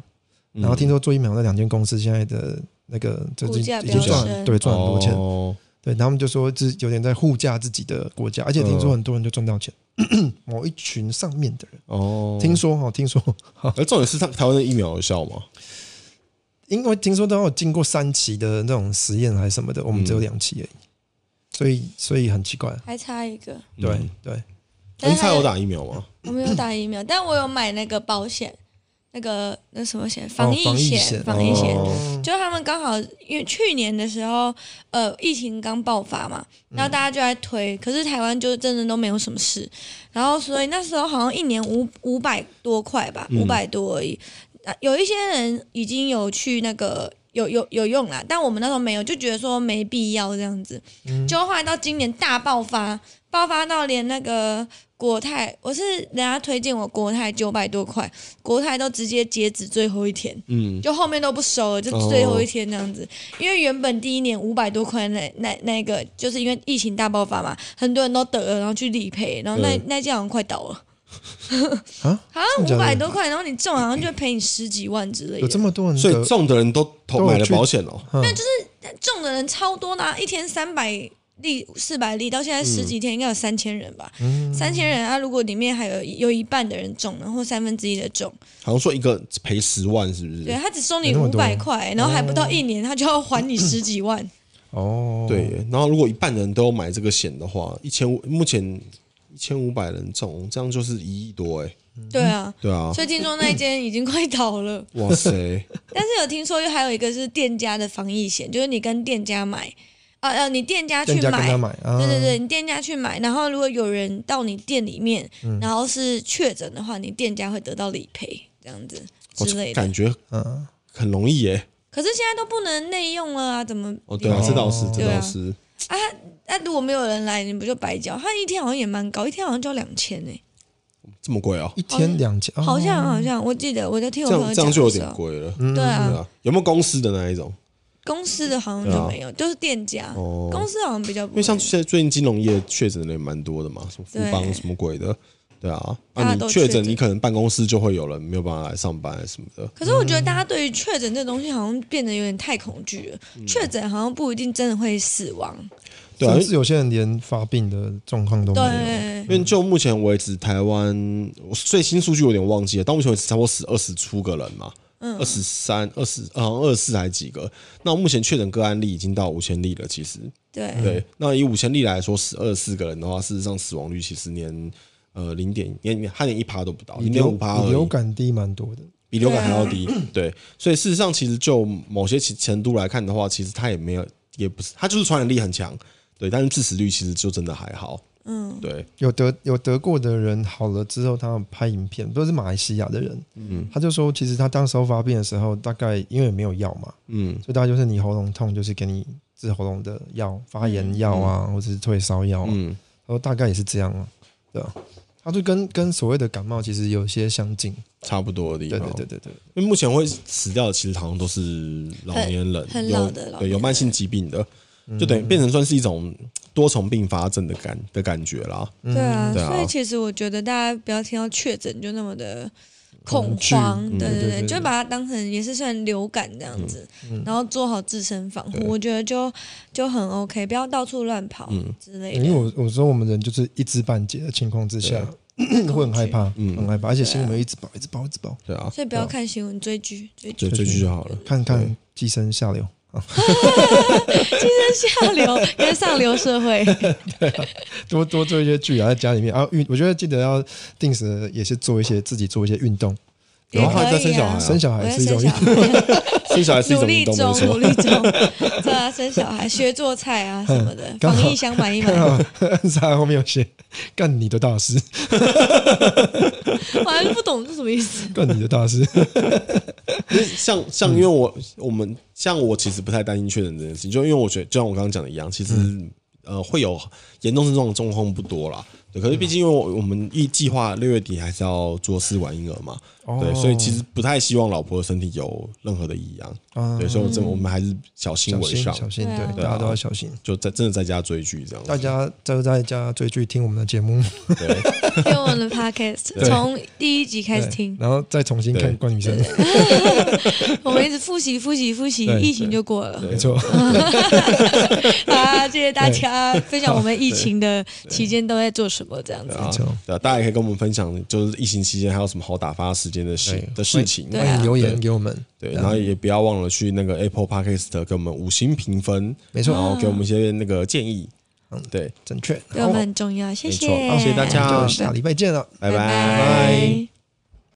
嗯。然后听说做疫苗那两间公司现在的那个就是股价已经赚对赚很多钱，哦对，他们就说这有点在护驾自己的国家，而且听说很多人就赚到钱，某一群上面的人，哦，听说哈，听说，而 重点是他台湾的疫苗有效吗？因为听说都有经过三期的那种实验还是什么的，我们只有两期而已，所以所以很奇怪，还差一个，对。嗯对，但是还你猜有打疫苗吗？我没有打疫苗，但我有买那个保险，那个那什么险，防疫险，险防疫险。哦就他们刚好因为去年的时候，呃，疫情刚爆发嘛，然后大家就在推，可是台湾就真的都没有什么事，然后所以那时候好像一年五五百多块吧，嗯五百多而已。啊有一些人已经有去那个有有有用啦，但我们那时候没有，就觉得说没必要这样子。就后来到今年大爆发，爆发到连那个国泰，我是人家推荐我国泰九百多块，国泰都直接截止最后一天。嗯，就后面都不收了，就最后一天这样子。因为原本第一年五百多块那那那个，就是因为疫情大爆发嘛，很多人都得了，然后去理赔，然后那、嗯那家好像快倒了，啊，好像五百多块，然后你中好像就会赔你十几万之类的。有这么多人所以中的人都投买了去保险哦。那就是中的人超多啦、啊，一天三百例、四百例，到现在十几天应该有三千人吧。嗯三千人啊，如果里面还有有一半的人中然后三分之一的中，好像说一个赔十万，是不是对？他只收你五百块，然后还不到一年，他就要还你十几万。哦，对，然后如果一半人都有买这个险的话，一千五目前一千五百人中，这样就是一亿多哎。对啊，对啊，所以听说那一间已经快倒了。哇塞，但是有听说，又还有一个是店家的防疫险，就是你跟店家买，啊呃，你店家去店家跟买，他买啊，对对对，你店家去买，然后如果有人到你店里面，嗯然后是确诊的话，你店家会得到理赔这样子之类的感。觉嗯，很容易耶。可是现在都不能内用了啊，怎么？哦，对啊，哦这倒是，这对啊倒是。啊那、如果没有人来，你不就白交？他一天好像也蛮高，一天好像交两千呢，这么贵哦，一天两千，哦好像好像我记得我在听我这朋友样这样就有讲的时候，点贵了。嗯对啊对，啊，有没有公司的那一种？公司的好像就没有，就是店家，哦，公司好像比较不。因为像现在最近金融业确诊的人也蛮多的嘛，什么富邦什么鬼的，对啊，你确诊，你可能办公室就会有人没有办法来上班什么的。可是我觉得大家对于确诊这东西好像变得有点太恐惧了。嗯确诊好像不一定真的会死亡。对啊甚至有些人连发病的状况都没有。对因，为就目前为止，台湾我最新数据有点忘记了，到目前为止差不多死二十出个人嘛，二十三、二十好像二十四还几个。那目前确诊个案例已经到五千例了，其实对，对。那以五千例来说，死二十四个人的话，事实上死亡率其实连呃零点连它连一趴都不到，零点比流比五趴。流感低蛮多的。比流感还要低。对，所以事实上，其实就某些其程度来看的话，其实它也没有，也不是，它就是传染力很强，对，但是致死率其实就真的还好。嗯，对，有得有得过的人好了之后，他们拍影片，都是马来西亚的人，嗯。他就说，其实他当时候发病的时候，大概因为没有药嘛，嗯。所以大概就是你喉咙痛，就是给你治喉咙的药，发炎药啊，或者是退烧药啊，嗯，然后大概也是这样啊，对啊，他就跟跟所谓的感冒其实有些相近，差不多的地对方。对对对对，因为目前会死掉的，其实好像都是老年人，很有老的老年人对有慢性疾病的，就等于变成算是一种多重并发症的感的感觉啦。对啊，对啊。所以其实我觉得大家不要听到确诊就那么的恐慌，嗯对对对就把它当成也是算流感这样子，嗯然后做好自身防护，我觉得就就很 OK，不要到处乱跑嗯。之类的。因为的。我我说我们人就是一知半解的情况之下，会很害怕，嗯。很害怕，而且新闻一直报，一直报，一直报，对啊，所以不要看新闻，追剧，追剧。追追剧就好了。看看寄生下流。寄生下流跟上流社会，多多做一些剧啊，在家里面。啊运，我觉得记得要定时的也是做一些自己做一些运动，也然后还可以啊。在生小孩啊。生小孩是一种运 生小。孩，生小孩是一努力种运动，没中，努。力中，对啊，生小孩，学做菜啊什么的，防疫箱买一买。在后面有写干你的大事，我还是不懂是什么意思。干你的大事。像像因为我我们像我其实不太担心确诊这件事情，就因为我觉得就像我刚刚讲的一样，其实、呃会有严重症状的状况不多啦。对，可是毕竟因为我我们预计划六月底还是要做试管婴儿嘛，对，所以其实不太希望老婆的身体有任何的异样。啊。对，所以我这我们还是小心为上，小心，对啊，大家都要小心。就在真的在家追剧这样子。大家都在家追剧听我们的节目，对，听我们的 podcast，对。从第一集开始听，然后再重新看对。关女生，我们一直复习复习复习，疫情就过了。没错。啊，谢谢大家分享我们疫情的期间都在做什么，这样子。对。大家也可以跟我们分享，就是疫情期间还有什么好打发时间的事的事情。对啊欢迎留言给我们，对，然后也不要忘了去那个 Apple Podcast 给我们五星评分，没错然后给我们一些那个建议。嗯对，正确。对我们很重要，谢谢，好谢谢大家下礼拜见了。拜拜拜。拜